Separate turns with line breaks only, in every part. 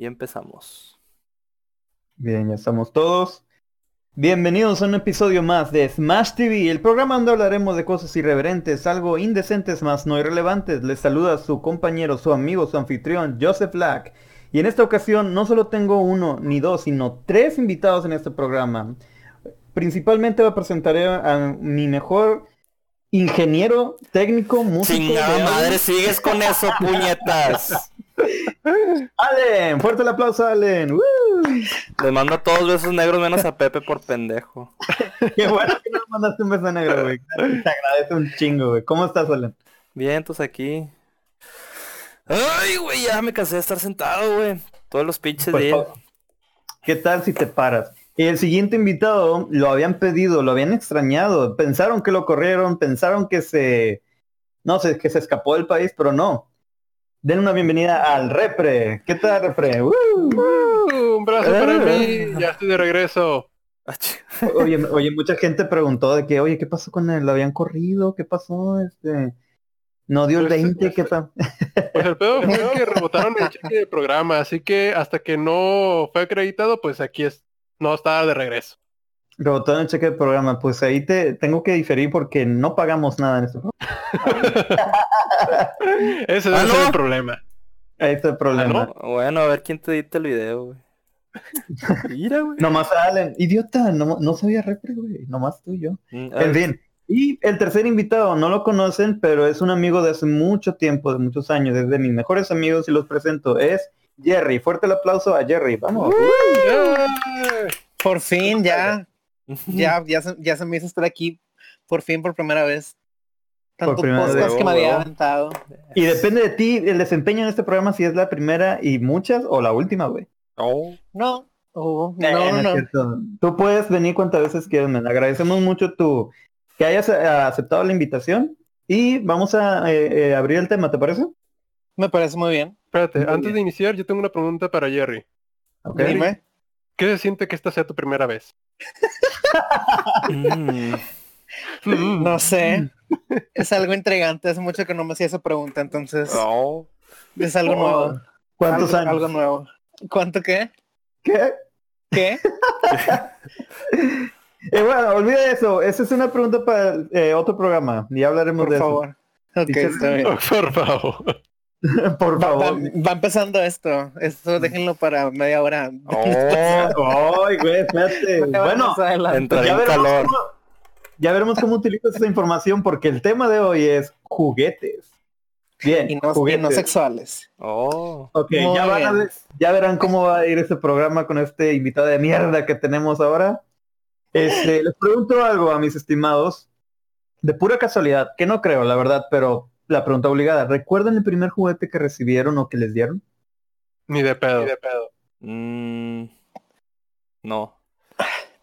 Y empezamos.
Bien, ya estamos todos. Bienvenidos a un episodio más de Smash TV, el programa donde hablaremos de cosas irreverentes, algo indecentes más no irrelevantes. Les saluda su compañero, su amigo, su anfitrión, Joseph Black. Y en esta ocasión no solo tengo uno ni dos, sino tres invitados en este programa. Principalmente voy a presentar a mi mejor ingeniero, técnico, músico.
Chingada madre, sigues con eso, puñetas.
Allen, fuerte el aplauso, Allen.
Le mando a todos besos negros menos a Pepe por pendejo.
Qué bueno que nos mandaste un beso negro, güey. Te agradezco un chingo, güey. ¿Cómo estás, Allen?
Bien, pues aquí. Ay, güey, ya me cansé de estar sentado, güey. Todos los pinches
Pues,
días.
¿Qué tal si te paras? El siguiente invitado lo habían pedido, lo habían extrañado, pensaron que lo corrieron, pensaron que se, no sé, que se escapó del país, pero no. Den una bienvenida al Repre. ¿Qué tal, Repre? ¡Uh!
Uh, un brazo para
Eh.
mí, ya estoy de regreso.
Ah,
Oye, oye, mucha gente preguntó de que, oye, ¿qué pasó con él? ¿Lo habían corrido? ¿Qué pasó? Este, no dio el
Pues,
20,
pues,
¿qué tal?
Pues el pedo fue que rebotaron el cheque del programa, así que hasta que no fue acreditado, pues aquí es, no está de regreso.
Rebotó en el cheque del programa. Pues ahí te tengo que diferir porque no pagamos nada en este programa.
Ese
Ah, ¿no?
el problema.
Ahí está el problema.
¿no?
Bueno, a ver quién te edita el video, güey. Mira, güey.
Nomás Allen, idiota, no, no sabía repre, güey, nomás tú y yo.
Mm,
En fin, y el tercer invitado, no lo conocen, pero es un amigo de hace mucho tiempo, de muchos años, es de mis mejores amigos y los presento, es Jerry. Fuerte el aplauso a Jerry, vamos.
¡Yeah!
Por fin, ya, ya, ya se, ya se me hizo estar aquí, por fin, por primera vez. Tanto
primera
podcast
vez.
que me había
Huevo.
aventado.
Y depende de ti el desempeño en este programa, si es la primera y muchas o la última, güey.
Oh,
No, oh,
Eh,
no, no,
es
no.
cierto. Tú puedes venir cuantas veces quieras, men. Agradecemos mucho tu que hayas eh, aceptado la invitación y vamos a eh, eh, abrir el tema, ¿te parece?
Me parece muy bien.
Espérate,
Muy
antes
bien.
de iniciar, yo tengo una pregunta para Jerry.
Ok.
Dime.
¿Qué se siente que esta sea tu primera vez?
mm.
No sé. Es algo intrigante. Hace mucho que no me hacía esa pregunta, entonces
Oh.
es algo
Oh,
nuevo.
¿Cuántos
algo,
años?
Algo nuevo. ¿Cuánto qué?
¿Qué?
¿Qué?
Eh, bueno, olvida eso. Esa es una pregunta para eh, otro programa. Ya hablaremos
Por
de
favor. Ok,
Dice-
está bien.
Oh, por favor.
Por
Va, va-
favor.
va empezando esto. Esto déjenlo para media hora.
Oh,
Ay, güey, espérate. Bueno,
entraré
ya
en
veremos,
calor.
cómo, ya veremos cómo utilizas esa información porque el tema de hoy es juguetes. Bien,
Y no, y
juguetes.
no sexuales.
Oh.
Ok, ya, van a ya verán cómo va a ir este programa con este invitado de mierda que tenemos ahora. Este, les pregunto algo a mis estimados, de pura casualidad, que no creo, la verdad, pero la pregunta obligada. ¿Recuerdan el primer juguete que recibieron o que les dieron?
Ni de pedo.
Mm. No.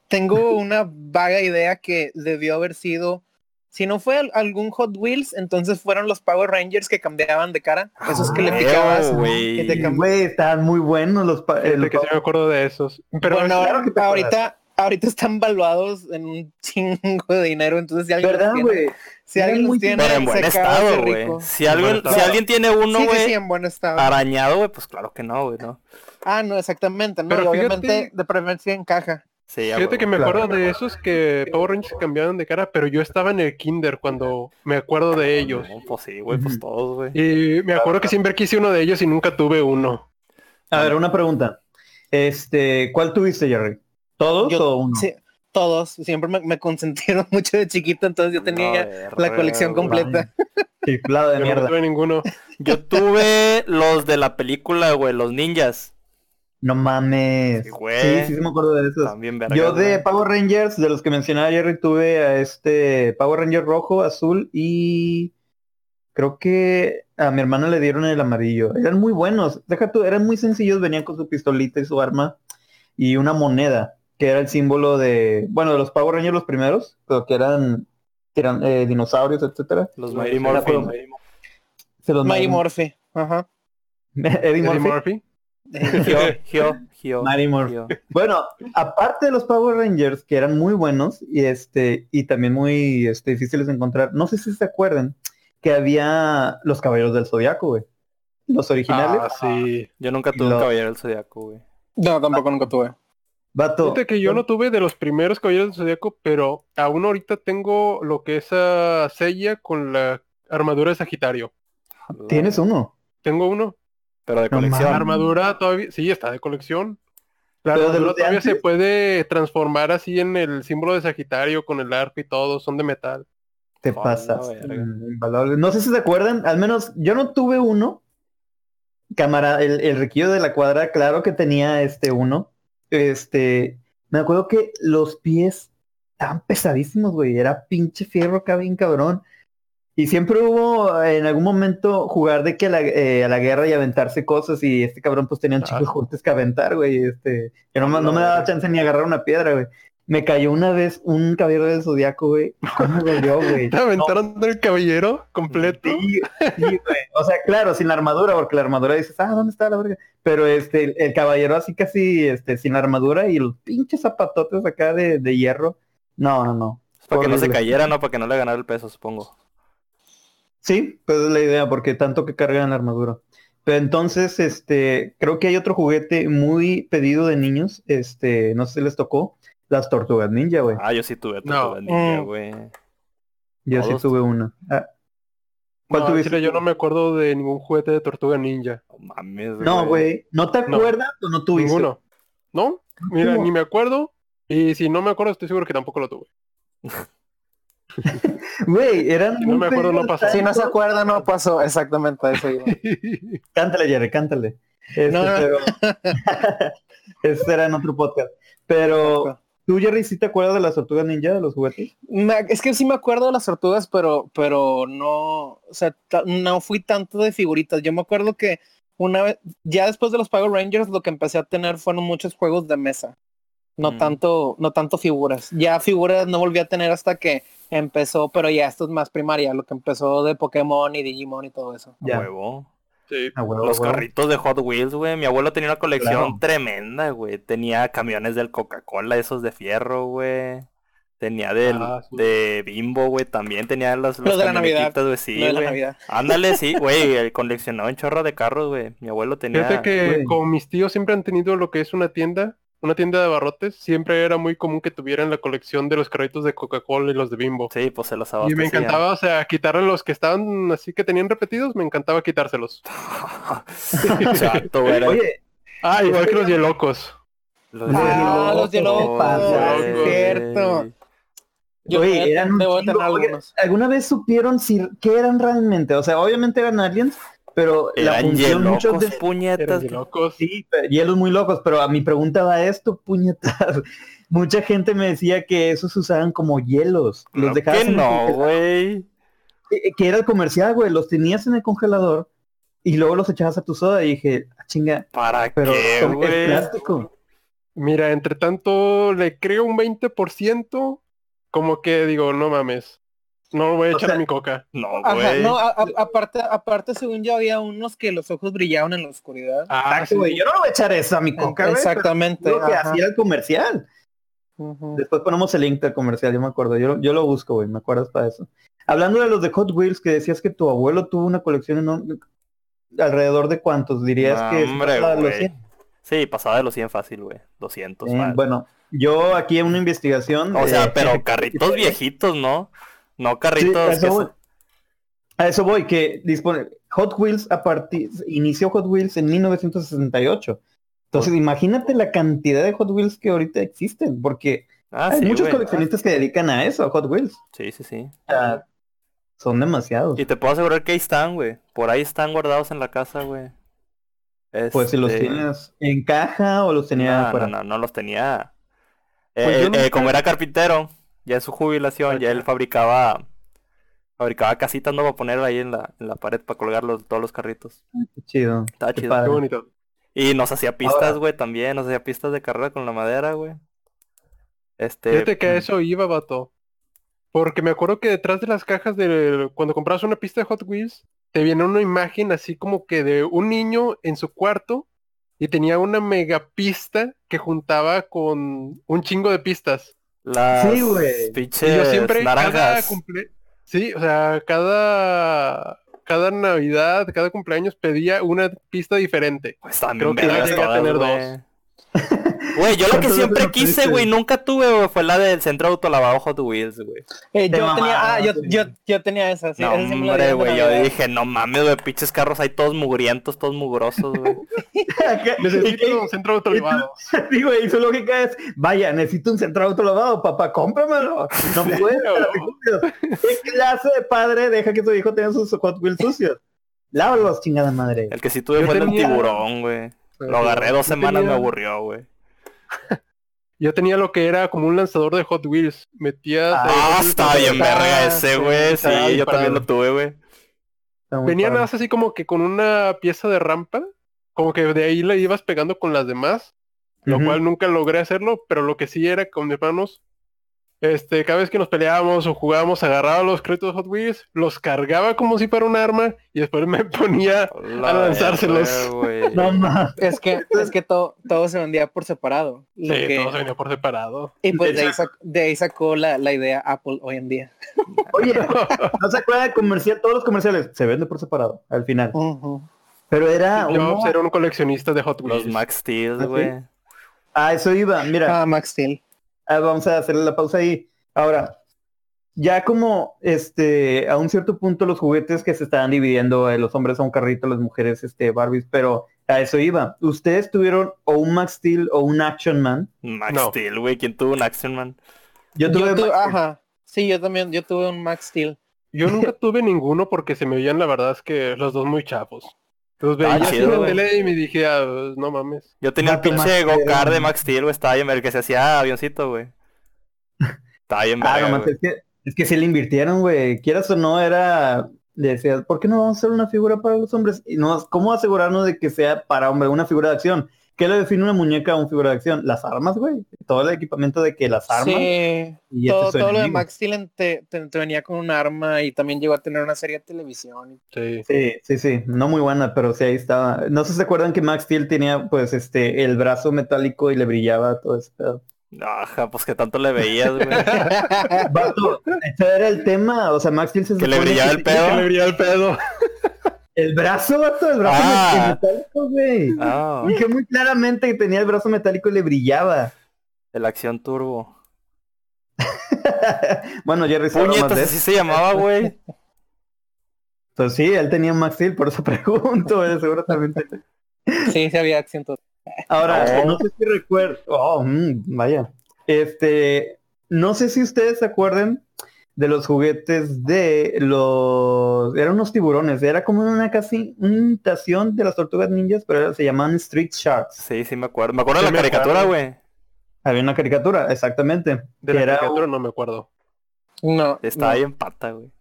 Tengo una vaga idea que debió haber sido, si no fue al- algún Hot Wheels, entonces fueron los Power Rangers que cambiaban de cara. Esos que le
Ah,
picabas.
güey.
y te cam-
Güey, estaban muy buenos los... pa- eh, los
que sí me acuerdo de esos. Pero
bueno,
claro que
ahorita, ahorita están valuados en un chingo de dinero, entonces si alguien los
¿Verdad,
tiene, si alguien los
muy
tiene,
Pero en buen estado, güey. Si alguien,
estado.
si alguien tiene uno,
Sí, sí,
güey,
sí, en buen estado.
arañado, güey, pues claro que no, güey, ¿no?
Ah, no, exactamente, no,
Pero
y obviamente
fíjate-
de preferencia en caja.
Sí,
Fíjate
huevo.
que me
Claro.
acuerdo de esos que Power Rangers cambiaban de cara, pero yo estaba en el kinder cuando me acuerdo de ellos.
No, pues sí, güey, pues todos, güey.
Y me acuerdo que siempre quise uno de ellos y nunca tuve uno.
A ver, una pregunta. Este, ¿cuál tuviste, Jerry? ¿Todos
Yo-
o uno?
Sí, todos, siempre me, me consentieron mucho de chiquito, entonces yo tenía
No,
la colección completa.
Chiflado de
Yo no
mierda.
tuve ninguno.
Yo tuve los de la película, güey, los ninjas.
No mames.
Sí, güey.
Sí, sí, sí me acuerdo de esos.
También vergas,
Yo de
güey.
Power Rangers, de los que mencionaba Jerry, tuve a este Power Ranger rojo, azul y creo que a mi hermana le dieron el amarillo. Eran muy buenos. Deja tú, eran muy sencillos, venían con su pistolita y su arma y una moneda, que era el símbolo de, bueno, de los Power Rangers los primeros, pero que eran, que eran eh, dinosaurios, etcétera.
Los Mighty. Morphin.
Se los
Mighty Morphy. Ajá.
Eddie Murphy.
Gio.
Bueno, aparte de los Power Rangers, que eran muy buenos y este y también muy este, difíciles de encontrar, no sé si se acuerdan que había los Caballeros del Zodiaco, güey. los originales.
Ah, sí.
Yo nunca tuve
Lo-
un caballero del zodiaco, güey.
No, tampoco nunca tuve.
Vato.
Fíjate que yo no tuve de los primeros caballeros del Zodíaco, pero aún ahorita tengo lo que es a Sella con la armadura de Sagitario.
Tienes uno.
Tengo uno.
Pero de
No
colección.
La armadura todavía, sí, está de colección. La
¿Pero de
armadura todavía se puede transformar así en el símbolo de Sagitario con el arco y todo, son de metal.
Te
Hola,
pasas. invaluable. No sé si se acuerdan, al menos yo no tuve uno. Cámara, el, el riquillo de la cuadra, claro que tenía este uno. Este, me acuerdo que los pies estaban pesadísimos, güey. Era pinche fierro acá bien cabrón. Y siempre hubo en algún momento jugar de que a la, eh, a la guerra y aventarse cosas y este cabrón pues tenía un chico juguetes que aventar, güey. Este, que no, no me daba chance ni agarrar una piedra, güey. Me cayó una vez un caballero del zodiaco, güey. ¿Cómo dolió, güey?
¿Te aventaron del caballero completo?
Sí, sí, güey. O sea, claro, sin la armadura, porque la armadura dices, ah, ¿dónde está la verga? Pero este, el, el caballero así casi, este, sin la armadura y los pinches zapatotes acá de, de hierro. No, no, no.
Es para que no se cayera, ¿no? Para que no le ganara el peso, supongo.
Sí, pues es la idea, porque tanto que cargan la armadura. Pero entonces, este, creo que hay otro juguete muy pedido de niños, este, no sé si les tocó, las tortugas ninja, güey.
Ah, yo sí tuve
No.
tortuga ninja,
Mm.
güey.
Yo sí tuve una. Ah, ¿Cuál
No,
tuviste?
chile, yo no me acuerdo de ningún juguete de tortuga ninja.
No mames,
No, güey. ¿No te
No.
acuerdas o no tuviste?
Ninguno. ¿No? Mira,
¿Cómo?
ni me acuerdo. Y si no me acuerdo, estoy seguro que tampoco lo tuve.
Güey, eran
Si no me acuerdo, no pasó.
Si no se acuerda, no pasó. Exactamente a eso iba.
Cántale, Jerry, cántale. Este,
No, no.
pero... este era en otro podcast. Pero, ¿tú, Jerry, sí te acuerdas de las tortugas ninja, de los juguetes?
Me- es que sí me acuerdo de las tortugas, pero, pero no, o sea, ta- no fui tanto de figuritas. Yo me acuerdo que una vez, ya después de los Power Rangers, lo que empecé a tener fueron muchos juegos de mesa. No
Mm.
tanto, no tanto figuras. Ya figuras no volví a tener hasta que empezó, pero ya esto es más primaria, lo que empezó de Pokémon y Digimon y todo eso.
Ya.
Huevo.
Sí.
Los
a huevo.
carritos de Hot Wheels, güey. Mi abuelo tenía una colección
Claro.
tremenda, güey. Tenía camiones del Coca-Cola, esos de fierro, güey. Tenía del,
Ah, sí.
de Bimbo, güey. También tenía los,
Los de la Navidad.
Sí,
de la
güey.
Navidad.
Ándale, sí, güey. él Coleccionaba un chorro de carros, güey. Mi abuelo tenía...
Fíjate que
güey.
como mis tíos siempre han tenido lo que es una tienda, una tienda de abarrotes, siempre era muy común que tuvieran la colección de los carritos de Coca-Cola y los de Bimbo.
Sí, pues se los
Y
abastecían.
me encantaba, o sea, quitarle los que estaban así que tenían repetidos, me encantaba quitárselos.
Chato,
Oye,
Ah, igual que los locos.
Los
Ah,
Hielocos,
los Hielocos, cierto. Yo
oye, eran
debo tener algunos.
¿Alguna vez supieron si qué eran realmente? O sea, obviamente eran aliens, pero la función muchos de...
puñetas.
Locos.
Sí, pero- hielos muy locos, pero a mi pregunta va esto, puñetas. Mucha gente me decía que esos se usaban como hielos. Los dejabas
que
en el
no, güey.
Eh, que era el comercial, güey, los tenías en el congelador y luego los echabas a tu soda y dije, "Ah, chinga,
¿Para
pero
qué, güey?
plástico.
Mira, entre tanto le creo un 20%, como que digo, no mames. No voy a
O
echar
sea,
a mi coca.
No, güey.
no, a- a- aparte, aparte, según yo, había unos que los ojos brillaban en la oscuridad.
Ah,
Exacto, güey, Yo no voy a echar eso a mi coca, güey.
Exactamente.
Lo que hacía el comercial. Después ponemos el link del comercial, yo me acuerdo. Yo, yo lo busco, güey, me acuerdas para eso. Hablando de los de Hot Wheels, que decías que tu abuelo tuvo una colección enorme. ¿Alrededor de cuántos? Dirías
No,
que
hombre,
pasaba de los
güey.
100.
Sí, pasaba de los 100 fácil, güey. 200.
Eh,
fácil.
bueno, yo aquí en una investigación.
o sea,
eh,
pero carritos viejitos, ¿no? No
Sí,
carritos
a, eso voy.
se-
A eso voy, que dispone Hot Wheels a partir inició Hot Wheels en 1968. Entonces, imagínate la cantidad de Hot Wheels que ahorita existen, porque
Ah,
hay
sí,
muchos coleccionistas que dedican a eso, a Hot Wheels.
Sí, sí, sí.
Sea, son demasiados.
Y te puedo asegurar que ahí están, güey. Por ahí están guardados en la casa, güey.
Pues si los
Este,
tienes en caja o los tenías
No, no, no, no los tenía.
Pues
Eh, eh, como era carpintero, ya en su jubilación, ya él fabricaba fabricaba casitas no para poner ahí en la, en la pared para colgar los- todos los carritos.
Qué chido.
Estaba
Qué
chido.
padre.
Qué bonito.
Y nos hacía pistas, güey, también. Nos hacía pistas de carrera con la madera, güey. Este.
Fíjate que a eso iba, vato. Porque me acuerdo que detrás de las cajas de cuando comprabas una pista de Hot Wheels, te viene una imagen así como que de un niño en su cuarto y tenía una mega pista que juntaba con un chingo de pistas.
Las
Sí, güey.
pinches
Y yo siempre cada
naranjas.
cumple... Sí, o sea, cada cada Navidad, cada cumpleaños pedía una pista diferente.
Pues
Creo que ya llegué a tener
güey. Güey, yo lo que
¿Cuántas
siempre quise, güey, nunca tuve, güey, fue la del centro de autolavado Hot Wheels, güey.
Eh, yo tenía, ah, yo, yo, yo tenía esa, sí,
no,
esa
hombre,
de
güey, yo dije, no mames, güey, pinches carros ahí todos mugrientos, todos mugrosos, güey.
Necesito un centro autolavado.
Sí, güey, su lógica es, vaya, necesito un centro autolavado, papá, cómpramelo. No puedo. ¿Qué clase de padre deja que su hijo tenga sus Hot Wheels sucios? Lávalos, chingada madre.
El que sí tuve
Yo
fue el del tiburón, güey. Lo agarré dos semanas, me aburrió, güey.
Yo tenía lo que era como un lanzador de Hot Wheels. Metías...
Ah,
eh,
está bien verga ese, güey. Sí, yo también lo tuve, güey.
Venía nada más así como que con una pieza de rampa. Como que de ahí le ibas pegando con las demás. Lo cual nunca logré hacerlo. Pero lo que sí era con mis hermanos. Este, cada vez que nos peleábamos o jugábamos, agarraba los créditos de Hot Wheels, los cargaba como si fuera un arma y después me ponía
La
A lanzárselos.
güey.
No.
Es que, es que todo, todo se vendía por separado. Lo
Sí,
que-
todo se venía por separado.
y pues de ahí,
Exacto.
sac- de ahí sacó la, la idea Apple hoy en día.
Oye, ¿no se acuerdan de comercial? Todos los comerciales se venden por separado, al final. Pero era
Yo
uno-
era un coleccionista de Hot Wheels.
Los Max Steel,
¿Ah, sí?
güey.
A eso iba, mira.
Ah, Max Steel.
Ah, vamos a hacerle la pausa ahí. Ahora, ya como este, a un cierto punto los juguetes que se estaban dividiendo, eh, los hombres a un carrito, las mujeres este Barbies, pero a eso iba. ¿Ustedes tuvieron o un Max Steel o un Action Man?
Max
No.
Steel, güey. ¿Quién tuvo un Action Man?
Yo
Yo
tuve Steel.
ajá. Sí, yo también, yo tuve un Max Steel.
Yo nunca tuve ninguno porque se me veían la verdad es que los dos muy chapos.
Ah,
veía así en la
güey.
tele y me dije, ah, pues, no mames.
Yo tenía el
Vato,
pinche go-kart de Max Steel, güey. Estaba bien, el que se hacía avioncito, güey. Estaba bien
Ah,
verga,
nomás, es que, es que si le invirtieron, güey. Quieras o no, era... Decías, ¿por qué no vamos a hacer una figura para los hombres? Y no, ¿cómo asegurarnos de que sea para hombre una figura de acción? ¿Qué le define una muñeca a una figura de acción? Las armas, güey. Todo el equipamiento de que las armas.
Sí.
y este
Todo, todo lo de. Max Steel te, te- te venía con un arma y también llegó a tener una serie de televisión.
Sí.
Sí, sí, sí, no muy buena, pero sí ahí estaba. No sé si se acuerdan que Max Steel tenía pues este el brazo metálico y le brillaba todo ese pedo.
Ajá, pues que tanto le veías, güey.
Vato, ese era el tema, o sea, Max Steel se
Que le brillaba el pedo.
Le brillaba el pedo.
El brazo, vato, el brazo
Ah.
metálico, güey.
Ah,
Dije muy claramente que tenía el brazo metálico y le brillaba.
el Acción Turbo.
bueno, Jerry
Puñetas,
de
así
eso.
se llamaba, güey.
Pues sí, él tenía Max Steel, por eso pregunto, eh, seguramente.
Sí, sí había acción todo.
Ahora,
Oh.
no sé si recuerdo. Oh, mm, vaya. Este, no sé si ustedes se acuerdan de los juguetes de los. Eran unos tiburones. Era como una casi una imitación de las tortugas ninjas, pero era- se llamaban Street Sharks.
Sí, sí me acuerdo. Me acuerdo de la caricatura, güey.
Había una caricatura, exactamente.
De
que
la
era,
caricatura no me acuerdo.
No,
Estaba
no.
bien pata, güey.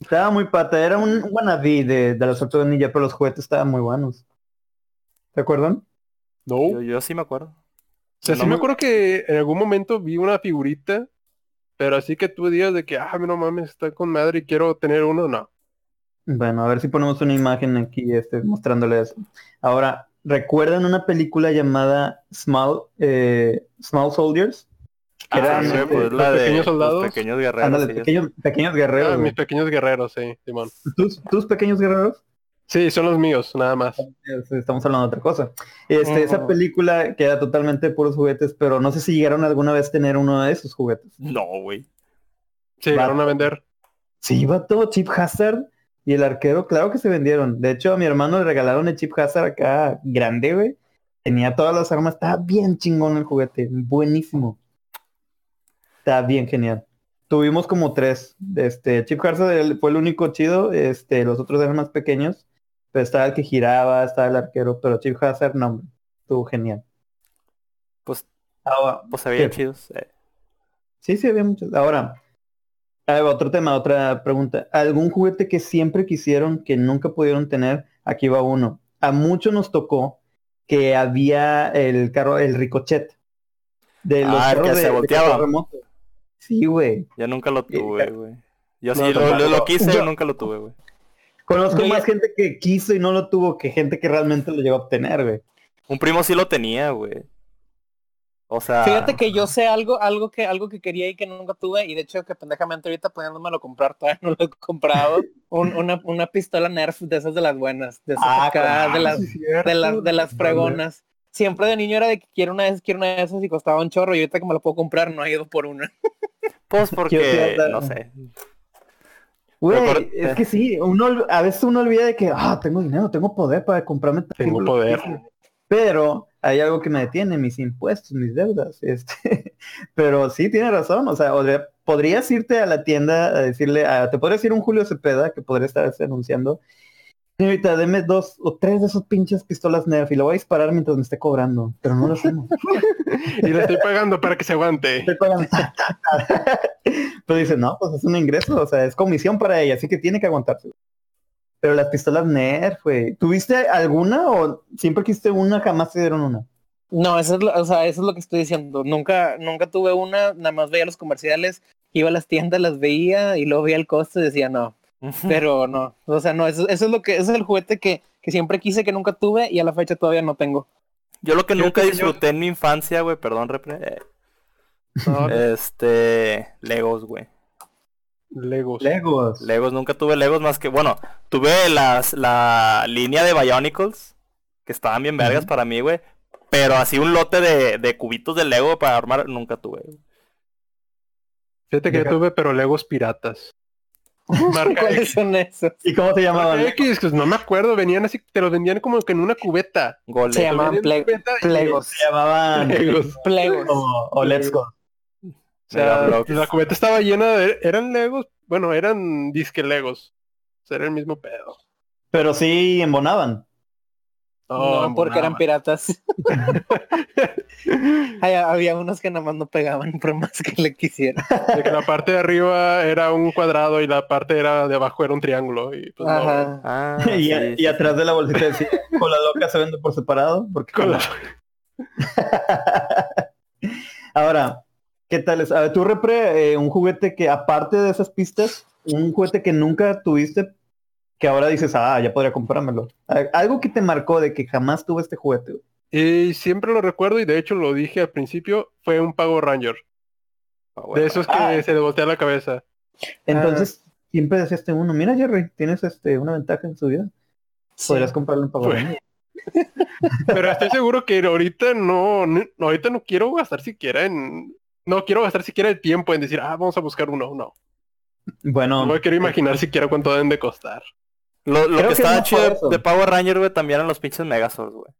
estaba muy pata. Era un wannabe de, de las tortugas ninjas, pero los juguetes estaban muy buenos. ¿Se acuerdan?
No.
Yo, yo sí me acuerdo.
O sea,
No
sí me
me-
acuerdo que en algún momento vi una figurita, pero así que tú digas de que, ah, no mames, está con madre y quiero tener uno, no.
Bueno, a ver si ponemos una imagen aquí este, mostrándole eso. Ahora, ¿recuerdan una película llamada Small, eh, Small Soldiers? Que
Ah,
eran,
sí, pues
los
la de
pequeños
los
soldados.
pequeños guerreros.
ándale,
sí, ya
pequeños, pequeños guerreros.
Ah, mis pequeños guerreros, sí, Simón.
¿Tus, tus pequeños guerreros?
Sí, son los míos, nada más.
Estamos hablando de otra cosa. Este, Esa
Ujú.
película que era totalmente de puros juguetes, pero no sé si llegaron alguna vez a tener uno de esos juguetes.
No, güey.
Se llegaron a vender.
Sí, todo Chip Hazard y el arquero, claro que se vendieron. De hecho, a mi hermano le regalaron el Chip Hazard acá grande, güey. Tenía todas las armas, estaba bien chingón el juguete, buenísimo. Está bien genial. Tuvimos como tres. Este, Chip Hazard fue el único chido, este, los otros eran más pequeños. Estaba el que giraba, estaba el arquero, pero Chip Hazard no, estuvo genial.
Pues,
Ahora,
pues
¿Qué?
chidos. eh.
Sí, sí, había muchos. Ahora, ah, otro tema, otra pregunta. ¿Algún juguete que siempre quisieron que nunca pudieron tener? Aquí va uno. A muchos nos tocó que había el carro, el ricochet. De los
Ah, que
de-
se
de
volteaba.
remoto. Sí, güey.
Yo nunca lo tuve, güey. Yo sí
No,
lo,
tampoco.
lo- lo quise,
Yo-
nunca lo tuve, güey.
Conozco
Yo ya-
más gente que quiso y no lo tuvo que gente que realmente lo llegó a obtener, güey.
Un primo sí lo tenía, güey. O sea,
Fíjate que yo sé algo, algo que, algo que quería y que nunca tuve, y de hecho que pendejamente ahorita poniéndomelo a comprar, todavía no lo he comprado. Un- una, una pistola Nerf de esas de las buenas, de esas
Ah,
acá, de las, de las, de las fregonas. Siempre de niño era de que quiero una de esas, quiero una de esas y costaba un chorro, y ahorita que me lo puedo comprar no he ido por una.
pues porque, no sé.
Güey, es que sí, uno a veces uno olvida de que, ah, tengo dinero, tengo poder para comprarme.
Tengo poder.
Pero hay algo que me detiene, mis impuestos, mis deudas. Este, pero sí, tiene razón. O sea, podrías irte a la tienda a decirle, a- te podrías ir un Julio Cepeda que podría estar anunciando. Señorita, deme dos o tres de esos pinches pistolas Nerf y lo voy a disparar mientras me esté cobrando. Pero no lo hacemos.
Y le estoy pagando para que se aguante.
Estoy pagando. Pero dice, no, pues es un ingreso, o sea, es comisión para ella, así que tiene que aguantarse. Pero las pistolas Nerf, güey. ¿Tuviste alguna o siempre quisiste una, jamás te dieron una?
No, eso es lo, o sea, eso es lo que estoy diciendo. Nunca, nunca tuve una, nada más veía los comerciales, iba a las tiendas, las veía y luego veía el costo y decía no. Pero no, o sea, no, eso, eso es lo que, es el juguete que, que siempre quise, que nunca tuve y a la fecha todavía no tengo.
Yo lo que nunca
que yo-
disfruté en mi infancia, güey, perdón, repre, eh,
No,
este, Legos, güey.
Legos.
Legos.
Legos, nunca tuve Legos más que, bueno, tuve las, la línea de Bionicles, que estaban bien vergas para mí, güey. Pero así un lote de, de cubitos de Lego para armar, nunca tuve. güey.
Fíjate que yo tuve, pero Legos piratas. Marca
¿Cuáles
X.
son esos?
¿Y cómo se llamaban?
X, pues no me acuerdo, venían así, te los vendían como que en una cubeta.
Gole.
Se llamaban ple- plegos.
Se llamaban
Legos.
Plegos.
o, o Let's Go.
O sea, la cubeta estaba llena de... Eran Legos, bueno, eran disque Legos. O sea, era el mismo pedo.
Pero sí embonaban.
No, porque eran piratas. Ay, había unos que nada más no pegaban por más que le quisiera.
De que la parte de arriba era un cuadrado y la parte era de abajo era un triángulo. Y pues no.
Ah,
y,
sí,
y
sí,
atrás de la bolsita decía, con la loca se vende por separado. Porque
con la-
Ahora, ¿qué tal es? A ver, tú repre eh, un juguete que aparte de esas pistas, un juguete que nunca tuviste, que ahora dices, ah, ya podría comprármelo. Algo que te marcó de que jamás tuve este juguete. güey.
Y siempre lo recuerdo y de hecho lo dije al principio, fue un Pago Ranger.
Ah, bueno.
De esos que
Ah.
se le voltea la cabeza.
Entonces, siempre deseaste uno. Mira, Jerry, tienes este una ventaja en su vida. Podrías comprarlo en pago.
Pues,
Ranger.
Pero estoy seguro que ahorita no, no- ahorita no quiero gastar siquiera en... No quiero gastar siquiera el tiempo en decir, ah, vamos a buscar uno. No,
Bueno,
no me quiero imaginar siquiera cuánto deben de costar.
Lo, que
que
estaba
no
chido de, de Power Ranger, güey, también eran los pinches Megazords, güey.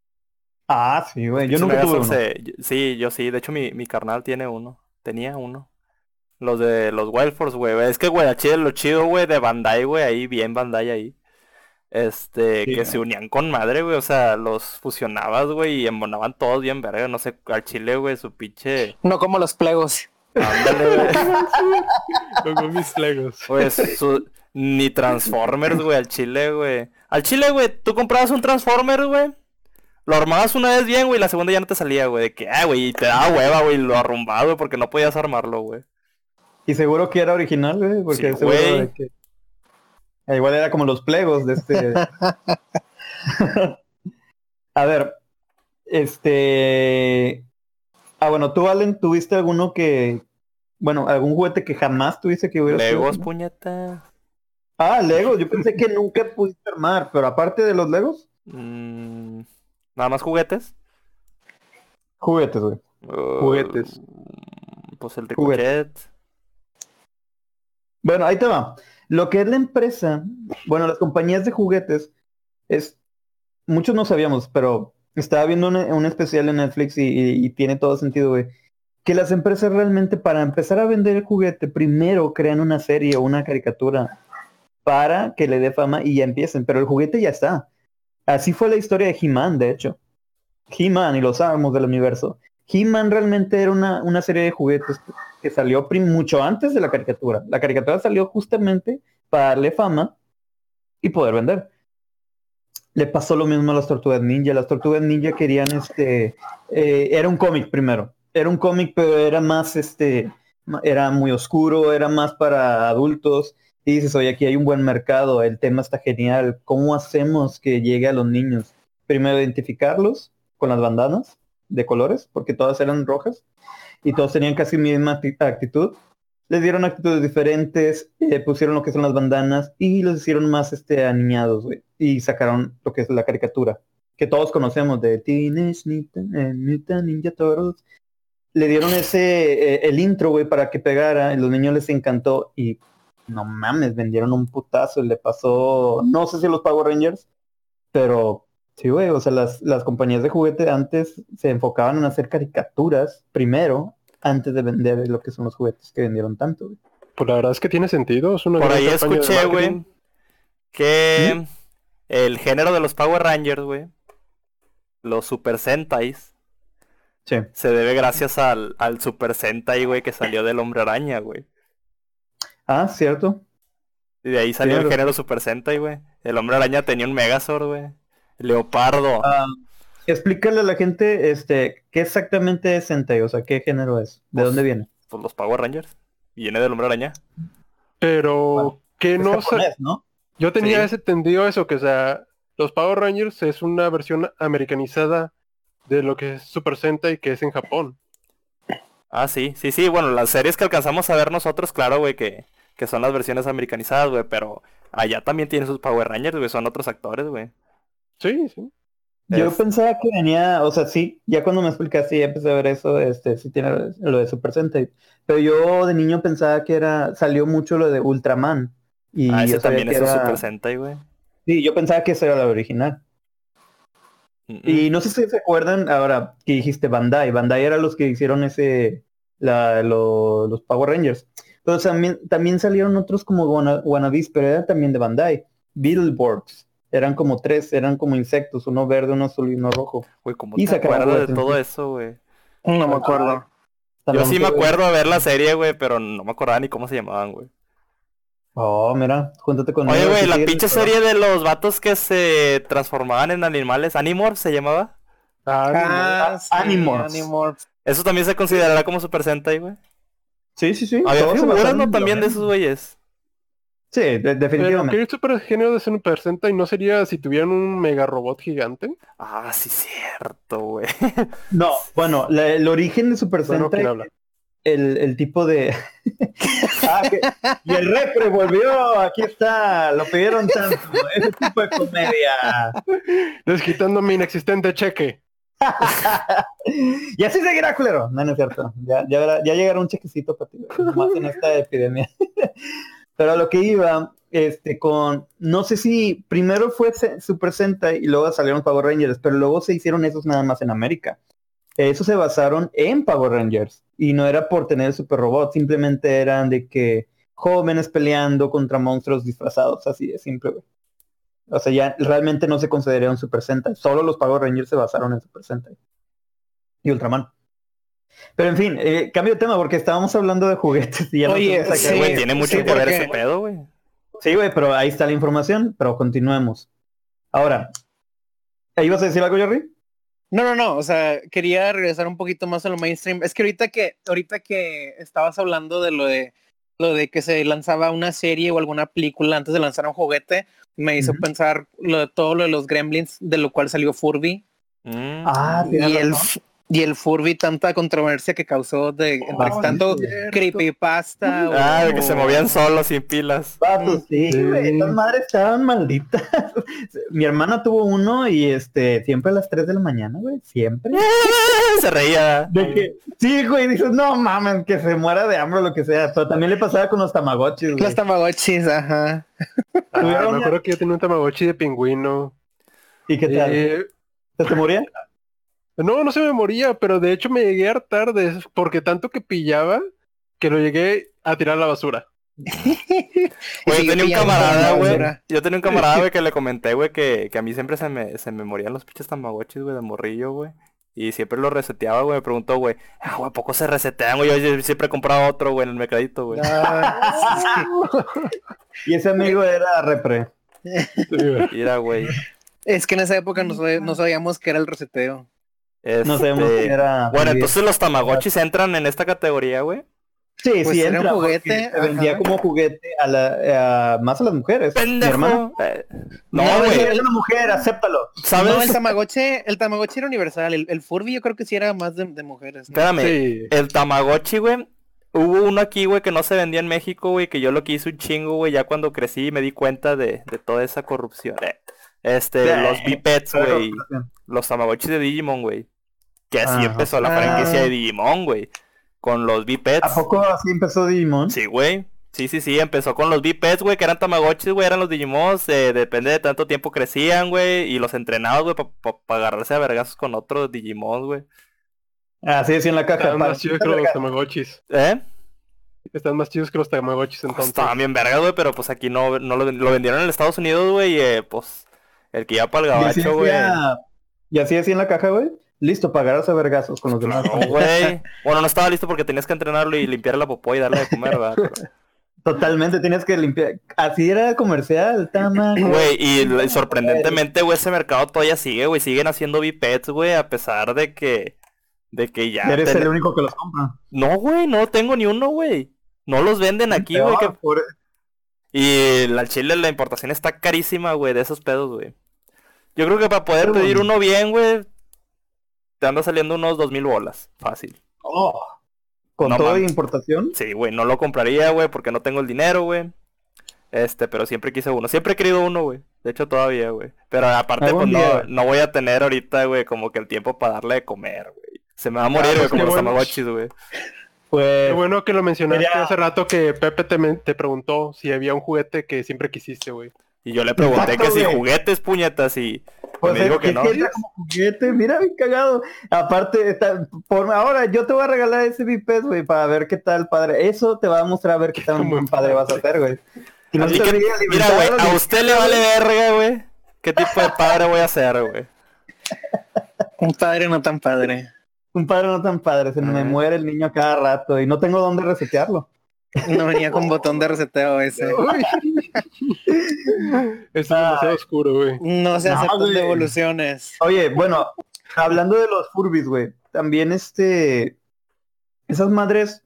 Ah, sí, güey. Yo nunca tuve uno.
sí, yo sí. De hecho, mi, mi carnal tiene uno. Tenía uno. Los de los Wild Force, güey. Es que, güey, lo chido, güey, de Bandai, güey, ahí, bien Bandai ahí. Este,
Sí,
que se unían con madre, güey. O sea, los fusionabas, güey, y embonaban todos bien verga. No sé, al chile, güey, su pinche.
No como los plegos.
Ándale, güey.
Luego mis Legos.
Pues su- ni Transformers, güey, al chile, güey. Al chile, güey, tú comprabas un Transformer, güey. Lo armabas una vez bien, güey, y la segunda ya no te salía, güey. De que, ah, güey, y te daba hueva, güey, lo arrumbado, güey, porque no podías armarlo, güey.
Y seguro que era original, güey, porque
Sí,
seguro de que... Eh, Igual era como los plegos de este... A ver, este... Ah, bueno, tú, Allen, ¿tuviste alguno que... Bueno, algún juguete que jamás tuviste que hubiera
Legos, puñeta.
Ah, Legos. Yo pensé que nunca pudiste armar, pero aparte de los Legos,
Mm, Nada más juguetes.
juguetes, güey.
Uh,
Juguetes.
Pues el
Juguetes.
Ricochet.
Bueno, ahí te va. Lo que es la empresa, bueno, las compañías de juguetes, es, muchos no sabíamos, pero estaba viendo un, un especial en Netflix y, y- y tiene todo sentido, güey. Que las empresas realmente para empezar a vender el juguete, primero crean una serie o una caricatura para que le dé fama y ya empiecen, pero el juguete ya está. Así fue la historia de He-Man, de hecho. He-Man y los amos del universo. He-Man realmente era una, una serie de juguetes que salió mucho antes de la caricatura. La caricatura salió justamente para darle fama y poder vender. Le pasó lo mismo a las Tortugas Ninja. Las Tortugas Ninja querían este... eh, era un cómic primero. Era un cómic, pero era más este... Era muy oscuro, era más para adultos. Y dices, oye, aquí hay un buen mercado, el tema está genial. ¿Cómo hacemos que llegue a los niños? Primero identificarlos con las bandanas de colores, porque todas eran rojas y todos tenían casi misma acti- actitud. Les dieron actitudes diferentes, pusieron lo que son las bandanas y los hicieron más este, aniñados, güey. Y sacaron lo que es la caricatura, que todos conocemos de Teenage Mutant, eh, Ninja Turtles. Le dieron ese, eh, el intro, güey, para que pegara, y los niños les encantó y no mames, vendieron un putazo y le pasó, no sé si los Power Rangers, pero sí, güey, o sea, las, las compañías de juguete antes se enfocaban en hacer caricaturas primero antes de vender lo que son los juguetes que vendieron tanto, güey.
Pues la verdad es que tiene sentido. Es una
Por
gran
ahí escuché, güey, que el género de los Power Rangers, güey, los Super Sentais,
Sí.
se debe gracias al, al Super Sentai, güey, que salió del Hombre Araña, güey.
Ah, cierto.
Y de ahí salió el género Super Sentai, güey. El Hombre Araña tenía un Megazord, güey. Leopardo.
Ah, explícale a la gente, este, qué exactamente es Sentai, o sea, qué género es, de
Pues,
dónde viene.
Pues los Power Rangers. Viene del Hombre Araña.
Pero
Bueno,
que no
japonés, ¿no?
Yo tenía
Sí.
ese entendido eso, que o sea, los Power Rangers es una versión americanizada de lo que es Super Sentai, que es en Japón.
Ah, sí, sí, sí. Bueno, las series que alcanzamos a ver nosotros, claro, güey, que, que son las versiones americanizadas, güey. Pero allá también tienen sus Power Rangers, güey. Son otros actores, güey.
Sí, sí.
Yo pensaba que venía, o sea, sí, ya cuando me explicaste ya empecé a ver eso, este, sí tiene lo de Super Sentai. Pero yo de niño pensaba que era, salió mucho lo de Ultraman. Y
Ah, ese también es
era-
Super Sentai, güey.
Sí, yo pensaba que esa era la original.
Mm,
Y no sé si se acuerdan ahora que dijiste Bandai. Bandai era los que hicieron ese, la, lo- los Power Rangers. Pero también, también salieron otros como wanna- wannabes, pero eran también de Bandai. Beetleborgs. Eran como tres, eran como insectos, uno verde, uno azul y uno rojo.
Güey, ¿cómo
Y
te acuerdas de todo eso, güey?
No me acuerdo.
Yo
También
sí me acuerdo de ver la serie, güey, pero no me acordaba ni cómo se llamaban, güey.
Oh, mira, júntate conmigo.
Oye, güey, la pinche serie de los vatos que se transformaban en animales, Animorphs se llamaba.
Ah,
Ah, sí,
Animorphs.
Animorphs.
Eso también se considerará como Super Sentai, güey.
Sí, sí, sí.
Había figuras, También de esos güeyes.
Sí, de-
pero
definitivamente.
que el super género de Super Sentai no sería si tuvieran un mega robot gigante.
Ah, sí, cierto, güey.
No, bueno, la- el origen de Super
Bueno,
Sentai el, el tipo de... Ah, que- Y el repre volvió, aquí está, lo pidieron tanto, ese tipo de comedia.
Desquitando mi inexistente cheque.
y así seguirá, culero. No, no es cierto. Ya, ya, verá- llegará un chequecito para ti, más en esta epidemia. Pero lo que iba, este, con, no sé si primero fue Super Sentai y luego salieron Power Rangers, pero luego se hicieron esos nada más en América. Esos se basaron en Power Rangers y no era por tener super robot, simplemente eran de que jóvenes peleando contra monstruos disfrazados, así de simple, güey. O sea, ya realmente no se consideraría un Super Sentai, solo los Power Rangers se basaron en Super Sentai y Ultraman. Pero en fin, eh, cambio de tema porque estábamos hablando de juguetes y ya
Oye,
acá,
Sí,
Sí,
güey, tiene mucho
sí,
que ver ese pedo, güey.
Sí, güey, pero ahí está la información, pero continuemos. Ahora, ¿ibas a decir algo, Jerry?
No, no, no, o sea, quería regresar un poquito más a lo mainstream. Es que ahorita que, ahorita que estabas hablando de lo de lo de que se lanzaba una serie o alguna película antes de lanzar un juguete, me hizo pensar lo de todo lo de los Gremlins, de lo cual salió Furby.
Mm.
Ah,
Y el. Y el Furby, tanta controversia que causó de entre
Ah,
tanto creepypasta.
Ah,
o-
de que se movían solos sin pilas.
Sí,
Sí.
estas madres estaban malditas. Mi hermana tuvo uno y este, siempre a las 3 de la mañana, güey, siempre.
se reía.
De que, sí, güey, dices, no mames, que se muera de hambre o lo que sea. Pero también le pasaba con los tamagotchis, güey.
Los Tamagotchis, ajá.
Ah,
Tuvieron-
me acuerdo que yo tenía un Tamagotchi de pingüino.
¿Y qué tal?
Eh,
¿Se te moría?
No, no se me moría, pero de hecho me llegué a hartar de eso, porque tanto que pillaba que lo llegué a tirar a la basura.
Güey, yo tenía un camarada, güey. Yo tenía un camarada, güey, que le comenté, güey, que, que a mí siempre se me, se me morían los pinches tamagotchis, güey, de morrillo, güey. Y siempre lo reseteaba, güey. Me preguntó, güey, ah, güey, ¿a poco se resetean, güey? Yo, siempre compraba otro, güey, en el mercadito, güey.
Ah,
Y ese amigo era repre.
Mira, güey.
es que en esa época no, sab- no sabíamos que era el reseteo.
No sabemos
Este,
era...
Bueno, entonces los tamagotchis entran en esta categoría, güey.
Sí,
Pues
sí,
era un
entra,
juguete,
se vendía
ajá.
como juguete a la, a- más a las mujeres. Mi.
Pendejo. Eh,
No,
No,
No,
güey.
es una mujer, acéptalo.
¿Sabes?
No, el Tamagotchi, el Tamagotchi era universal. El, el Furby yo creo que sí era más de, de mujeres. ¿no?
Espérame.
Sí.
El Tamagotchi, güey. Hubo uno aquí, güey, que no se vendía en México, güey, que yo lo quise un chingo, güey, ya cuando crecí me di cuenta de, de toda esa corrupción. Eh, Este,
Sí.
los Bipets, güey. Los Tamagotchis de Digimon, güey. Que así
Ajá.
empezó la
Ah.
franquicia de Digimon, güey. Con los Bipets.
¿A poco así empezó Digimon?
Sí, güey. Sí, sí, sí, empezó con los Bipeds, güey, que eran Tamagotchis, güey, eran los Digimons, eh, depende de tanto tiempo crecían, güey, y los entrenabas, güey, para agarrarse a vergazos con otros Digimons, güey.
Así decía en la caja.
Están
para-
más chidos que los Tamagotchis.
¿Eh?
Están más chidos que los Tamagotchis entonces.
Estaban bien vergas, güey, pero pues aquí no, no lo, lo vendieron en Estados Unidos, güey, y eh, pues el que iba para el
Y así
gabacho, güey.
Y así decía en la caja, güey. Listo, pagarás a vergazos con los demás.
Claro, güey. Bueno, no estaba listo porque tenías que entrenarlo y limpiarle la popó y darle de comer, ¿verdad? Pero-
Totalmente, tenías que limpiar. Así era comercial, tama.
Güey, y, sorprendentemente, güey, ese mercado todavía sigue, güey. Siguen haciendo bipeds, güey, a pesar de que... De que ya...
Eres
ten-
el único que los compra.
No, güey, no tengo ni uno, güey. No los venden aquí, güey. que-
por-
Y la chile, la importación está carísima, güey, de esos pedos, güey. Yo creo que para poder
Pero
pedir uno bien, güey, te anda saliendo unos dos mil bolas. Fácil.
Oh. Con
No
todo de importación.
Sí, güey, no lo compraría, güey, porque no tengo el dinero, güey. Este, pero siempre quise uno. Siempre he querido uno, güey. De hecho, todavía, güey. Pero aparte, pues no, no voy a tener ahorita, güey, como que el tiempo para darle de comer, güey. Se me va a morir, güey,
pues
como
qué
los tamagotchis, güey.
Pues
Qué bueno que lo mencionaste hace rato que Pepe te, te preguntó si había un juguete que siempre quisiste, güey.
Y yo le pregunté
Exacto,
que si juguetes, puñetas, y
Pues
me dijo que no.
como juguete, mira bien cagado. Aparte, está- por ahora yo te voy a regalar ese biped, güey, para ver qué tal padre. Eso te va a mostrar a ver qué tan
buen
buen padre vas a hacer, güey. Si no
que, mira, güey, a usted le vale verga, güey. ¿Qué tipo de padre voy a ser, güey?
Un padre no tan padre.
Un padre no tan padre, se me muere el niño a cada rato y no tengo dónde resetearlo.
No venía con botón de reseteo ese.
Esto es demasiado oscuro, güey.
No se aceptan devoluciones.
Oye, bueno, hablando de los Furbies, güey, también este, esas madres,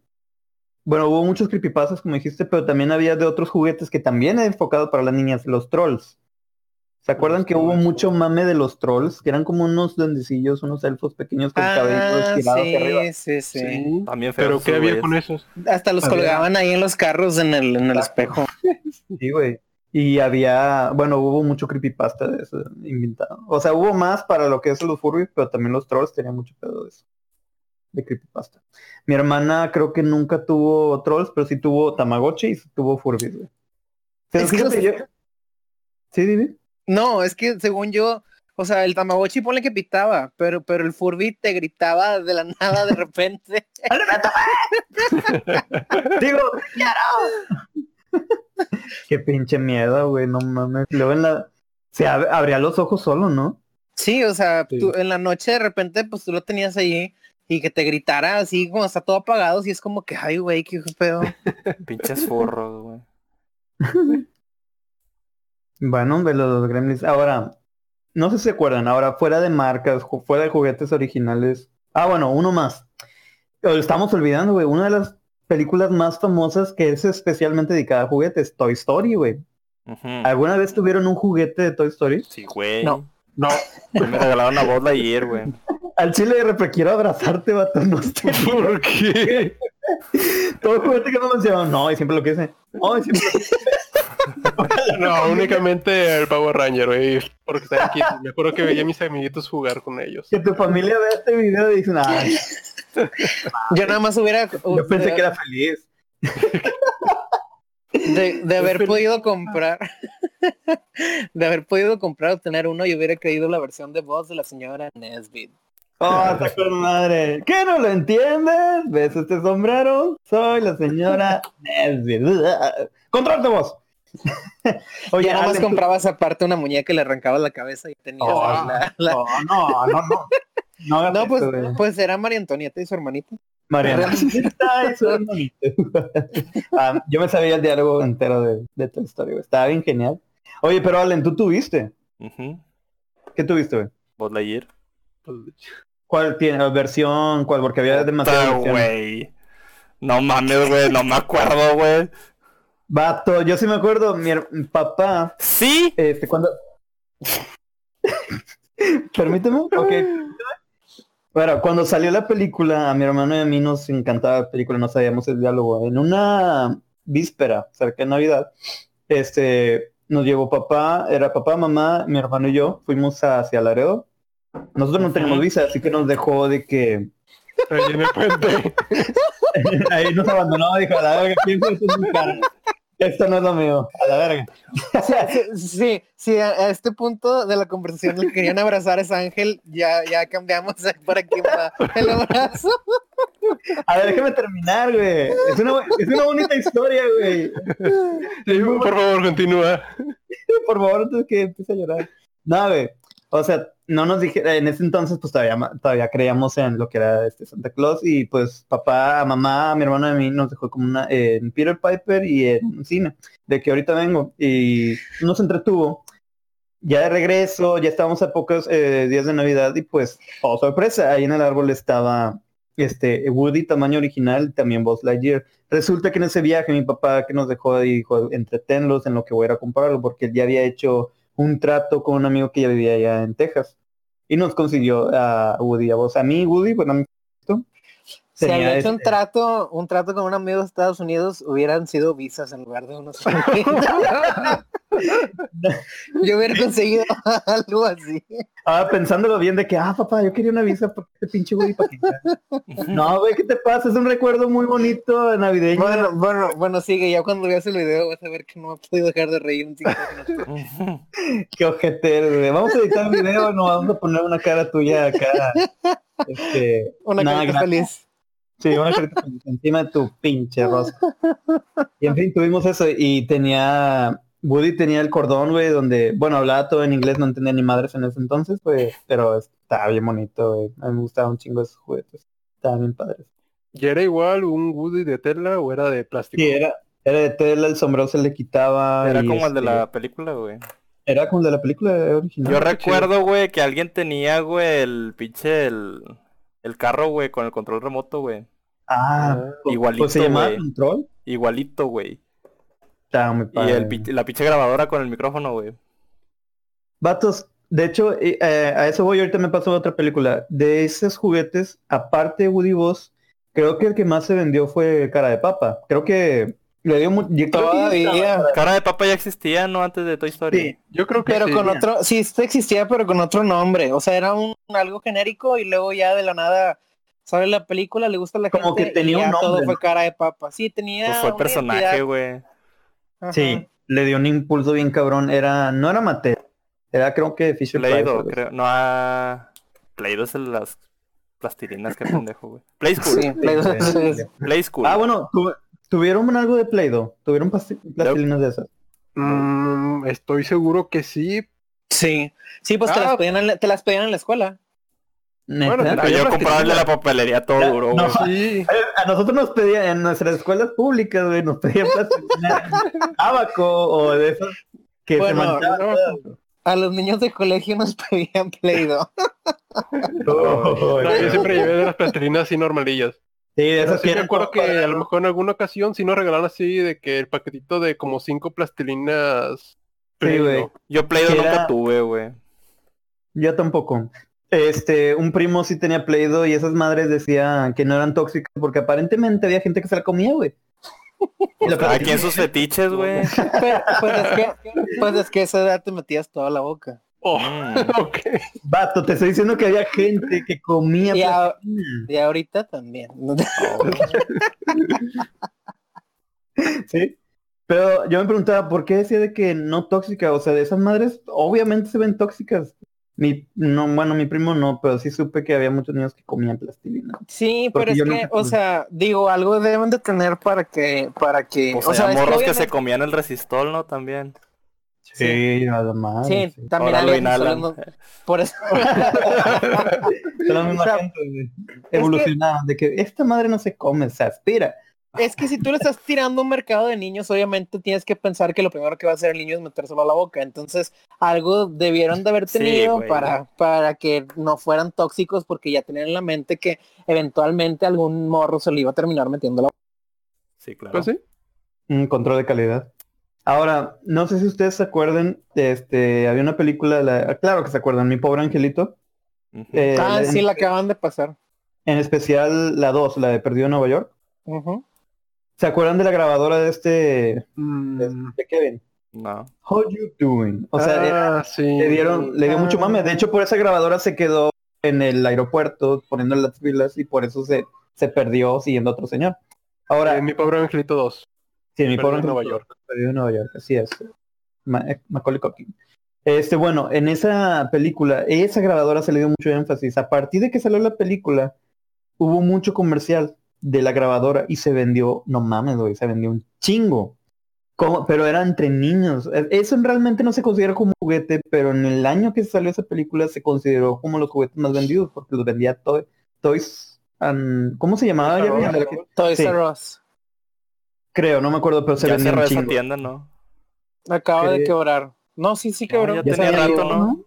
bueno, hubo muchos creepypastas, como dijiste, pero también había de otros juguetes que también he enfocado para las niñas, los trolls. ¿Se acuerdan que hubo mucho mame de los trolls? Que eran como unos duendecillos, unos elfos pequeños con cabello
Ah,
estirado hacia arriba.
sí, sí, sí.
También feo.
Pero ¿qué había con esos?
Hasta los
Había-
colgaban ahí en los carros en el, en el espejo.
Sí, güey. Y había, bueno, hubo mucho creepypasta de eso inventado. O sea, hubo más para lo que es los Furbies, pero también los trolls tenían mucho pedo de eso. De creepypasta. Mi hermana creo que nunca tuvo trolls, pero sí tuvo Tamagotchi y sí tuvo Furbies, güey. Pero
Es que
fíjate,
los-
yo... Sí, dime.
No, es que según yo, o sea, el Tamagotchi ponle que pitaba, pero, pero el Furby te gritaba de la nada de repente.
Digo, ¡Quiero! Qué pinche miedo, güey, no mames. Luego en la... Se ab- abría los ojos solo, ¿no?
Sí, o sea,
Sí.
tú- en la noche de repente pues tú lo tenías allí y que te gritara así como está todo apagado, y es como que, ay, güey, qué pedo.
Pinches furros, güey.
Bueno, de los gremlins. Ahora, no sé si se acuerdan, ahora fuera de marcas, fuera de juguetes originales. Ah, bueno, uno más. Lo estamos olvidando, güey. Una de las películas más famosas que es especialmente dedicada a juguetes, Toy Story, güey. ¿Alguna vez tuvieron un juguete de Toy Story?
Sí, güey.
No.
No,
Me regalaron una voz ayer, güey.
Al chile de quiero abrazarte, vato. No sé.
¿por qué?
Todo juguete que me mencionaron. No, y siempre lo quise. No, y siempre lo quise.
No, únicamente el Power Ranger, güey. Porque estaba aquí. Me acuerdo que veía a mis amiguitos jugar con ellos.
Que tu familia vea este video y dicen, ay,
Yo nada más hubiera
yo pensé que era feliz.
de, de haber
feliz.
podido comprar, de haber podido comprar o tener uno, yo hubiera creído la versión de voz de la señora Nesbit.
Oh, te con madre. ¿Qué no lo entiendes? ¿Ves este sombrero? Soy la señora Nesbitt. Control de voz. Oye,
ya nada más
Alex,
comprabas aparte una muñeca y le arrancabas la cabeza y tenías
Oh,
ahí la- la-
No, no, no, no. No,
pues, pues era María Antonieta y su hermanita.
Mariana. Ay, su hermanito. Ah, yo me sabía el diálogo entero de, de Story, güey. Estaba bien genial. Oye, pero Allen, ¿tú tuviste?
Ujú.
¿Qué tuviste, güey?
Voz Lightyear.
¿Cuál tiene? ¿Versión? ¿Cuál? Porque había versiones.
güey. No mames, güey, no me acuerdo, güey.
Vato, yo sí me acuerdo, mi papá,
Sí.
este, cuando... Permíteme, ok. Bueno, cuando salió la película, a mi hermano y a mí nos encantaba la película, no sabíamos el diálogo. En una víspera, cerca de Navidad, este, nos llevó papá, era papá, mamá, mi hermano y yo, fuimos hacia Laredo. Nosotros no teníamos
Ujú.
visa, así que nos dejó de que
Ahí
nos abandonó, dijo, a la verga, ¿quién fue tu cara? Esto no es lo mío, a la verga.
Sí, sí, sí, a, este punto de la conversación le querían abrazar a ese ángel, ya, ya cambiamos para que va el abrazo.
A ver, déjame terminar, güey. Es una, es una bonita historia, güey.
Sí, por favor, continúa.
Por favor, antes que empiece a llorar. No, güey. O sea, no nos dijeron, en ese entonces, pues todavía, todavía creíamos en lo que era este Santa Claus y pues papá, mamá, mi hermano y mí nos dejó como una en Peter Piper y en un cine, de que ahorita vengo y nos entretuvo. Ya de regreso, ya estábamos a pocos eh, días de Navidad y pues, oh sorpresa, ahí en el árbol estaba este Woody tamaño original, también Buzz Lightyear. Resulta que en ese viaje mi papá que nos dejó dijo, entretenlos en lo que voy a ir a comprarlo porque él ya había hecho un trato con un amigo que ya vivía allá en Texas. Y nos consiguió a Woody, a vos, a mí, Woody, bueno, a mí,
Si había hecho un
este-
trato, un trato con un amigo de Estados Unidos, hubieran sido visas en lugar de unos. Yo hubiera conseguido algo así.
Ah, pensándolo bien de que, ah, papá, yo quería una visa porque este pinche Woody para. No, güey, ¿qué te pasa? Es un recuerdo muy bonito navideño.
Bueno, bueno, bueno, sigue, ya cuando veas el video vas a ver que no me podido dejar de reír un cinco minutos.
Qué ojetero, güey. Vamos a editar el video, no vamos a poner una cara tuya acá. Este,
Una
gracias.
feliz.
Sí, una carita feliz encima de tu pinche rosca. Y en fin, tuvimos eso y tenía, Woody tenía el cordón, güey, donde, bueno, hablaba todo en inglés, no entendía ni madres en ese entonces, güey, pero estaba bien bonito, güey. A mí me gustaba un chingo esos juguetes. Estaban bien padres.
¿Y era igual un Woody de tela o era de plástico?
Sí, era, era de tela, el sombrero se le quitaba.
Era
y,
como el de
este,
la película, güey.
Era como el de la película original.
Yo recuerdo, güey, que alguien tenía, güey, el pinche, el, el carro, güey, con el control remoto, güey.
Ah, pues-
Igualito,
pues se llamaba
güey.
Control.
Igualito, güey. Y el, pi- la pinche grabadora con el micrófono, güey.
Vatos, de hecho, eh, eh, a eso voy, ahorita me pasó otra película. De esos juguetes, aparte de Woody Boss, creo que el que más se vendió fue Cara de Papa. Creo que le dio mucho...
Todavía.
Cara de papa ya existía, ¿no? Antes de Toy Story.
Sí,
Yo creo que
Pero
sí.
con otro, sí, esto existía, pero con otro nombre. O sea, era un algo genérico y luego ya de la nada sale la película, le gusta la
Como
gente.
que tenía
y ya
un
todo
nombre,
fue
¿no?
cara de papa. Sí, tenía.
Pues fue el personaje, güey.
Sí, le dio un impulso bien cabrón. Era, no era Mattel, era creo que Fisher así.
creo. No, a... Play-Doh es el- las plastilinas, qué pendejo, güey. Play School.
Sí,
sí.
Play School.
Ah, bueno, tu- tuvieron algo de Play-Doh, tuvieron plasti- plastilinas de esas.
Mm, estoy seguro que sí.
Sí, sí, pues te,
Ah.
las pedían en la, te las pedían en la escuela.
¿Neta?
Bueno,
Ah, yo de la papelería todo
Ya,
duro,
no.
güey.
Sí.
A nosotros nos pedían, en nuestras escuelas públicas, güey, nos pedían plastilina abaco o de esos que
Bueno,
se manchaban
no.
A los niños de colegio nos pedían Play-Doh.
Oh,
No, yo siempre llevé de las plastilinas así normalillas.
Sí, de esas
sí me acuerdo que
para-
a lo mejor en alguna ocasión sí nos regalaron así de que el paquetito de como cinco plastilinas.
Sí, güey.
Yo Play-Doh
Que
nunca
era-
tuve, güey.
Yo tampoco. Este, un primo sí tenía Play-Doh y esas madres decían que no eran tóxicas porque aparentemente había gente que se la comía, güey. Plastilina-
quien sus fetiches, güey.
Pero, pues, es que, pues es que a esa edad te metías toda la boca.
Oh,
Mm.
ok.
Vato, te estoy diciendo que había gente que comía
Y, a- y ahorita también.
Sí. Pero yo me preguntaba, ¿por qué decía de que no tóxica? O sea, de esas madres, obviamente se ven tóxicas. Mi, no, bueno, mi primo no, pero sí supe que había muchos niños que comían plastilina.
Sí,
Porque
pero es que, o sea, digo, algo deben de tener para que, para que,
Pues
o sea,
había
es que
morros que se comían el resistol, ¿no? También.
Sí, nada más.
Sí,
sí.
también solo no- por eso.
Son la misma
O sea,
gente, güey. Evolucionaron, de que esta madre no se come, se aspira.
es que si tú le estás tirando a un mercado de niños, obviamente tienes que pensar que lo primero que va a hacer el niño es metérselo a la boca. Entonces, algo debieron de haber
Sí,
tenido
güey.
para, para que no fueran tóxicos, porque ya tenían en la mente que eventualmente algún morro se lo iba a terminar metiendo a la boca.
Sí, claro.
Pues sí.
Un control de calidad. Ahora, no sé si ustedes se acuerdan, de este, había una película, la- claro que se acuerdan, Mi Pobre Angelito. Eh,
ah,
en-
sí, la acaban de pasar.
En especial la 2, la de Perdido en Nueva York. ¿Se acuerdan de la grabadora de este, de,
Mm,
de Kevin?
No.
How you doing? O sea, era-
ah, sí.
le dieron, le dio mucho
Ah.
mame. De hecho, por esa grabadora se quedó en el aeropuerto poniendo las filas y por eso se, se perdió siguiendo a otro señor. Ahora,
Eh, mi pobre angelito 2.
Sí, mi pobre
en Nueva York.
perdido en Nueva York, así es. Ma- eh, Macaulay Culkin. Este, bueno, en esa película, esa grabadora se le dio mucho énfasis. A partir de que salió la película, hubo mucho comercial de la grabadora y se vendió, no mames, güey, se vendió un chingo. Como- pero era entre niños. Eh, Eso realmente no se considera como juguete, pero en el año que salió esa película se consideró como los juguetes más vendidos porque los vendía to- Toys. and- ¿Cómo se llamaba?
Toys R? Us,
De la que-
Toys
Sí.
R Us.
Creo, no me acuerdo, pero se
ya
vendía
cerró esa tienda, ¿no?
Acaba de quebrar. No, sí, sí
No,
quebró.
ya
Ya
tenía rato, ¿no?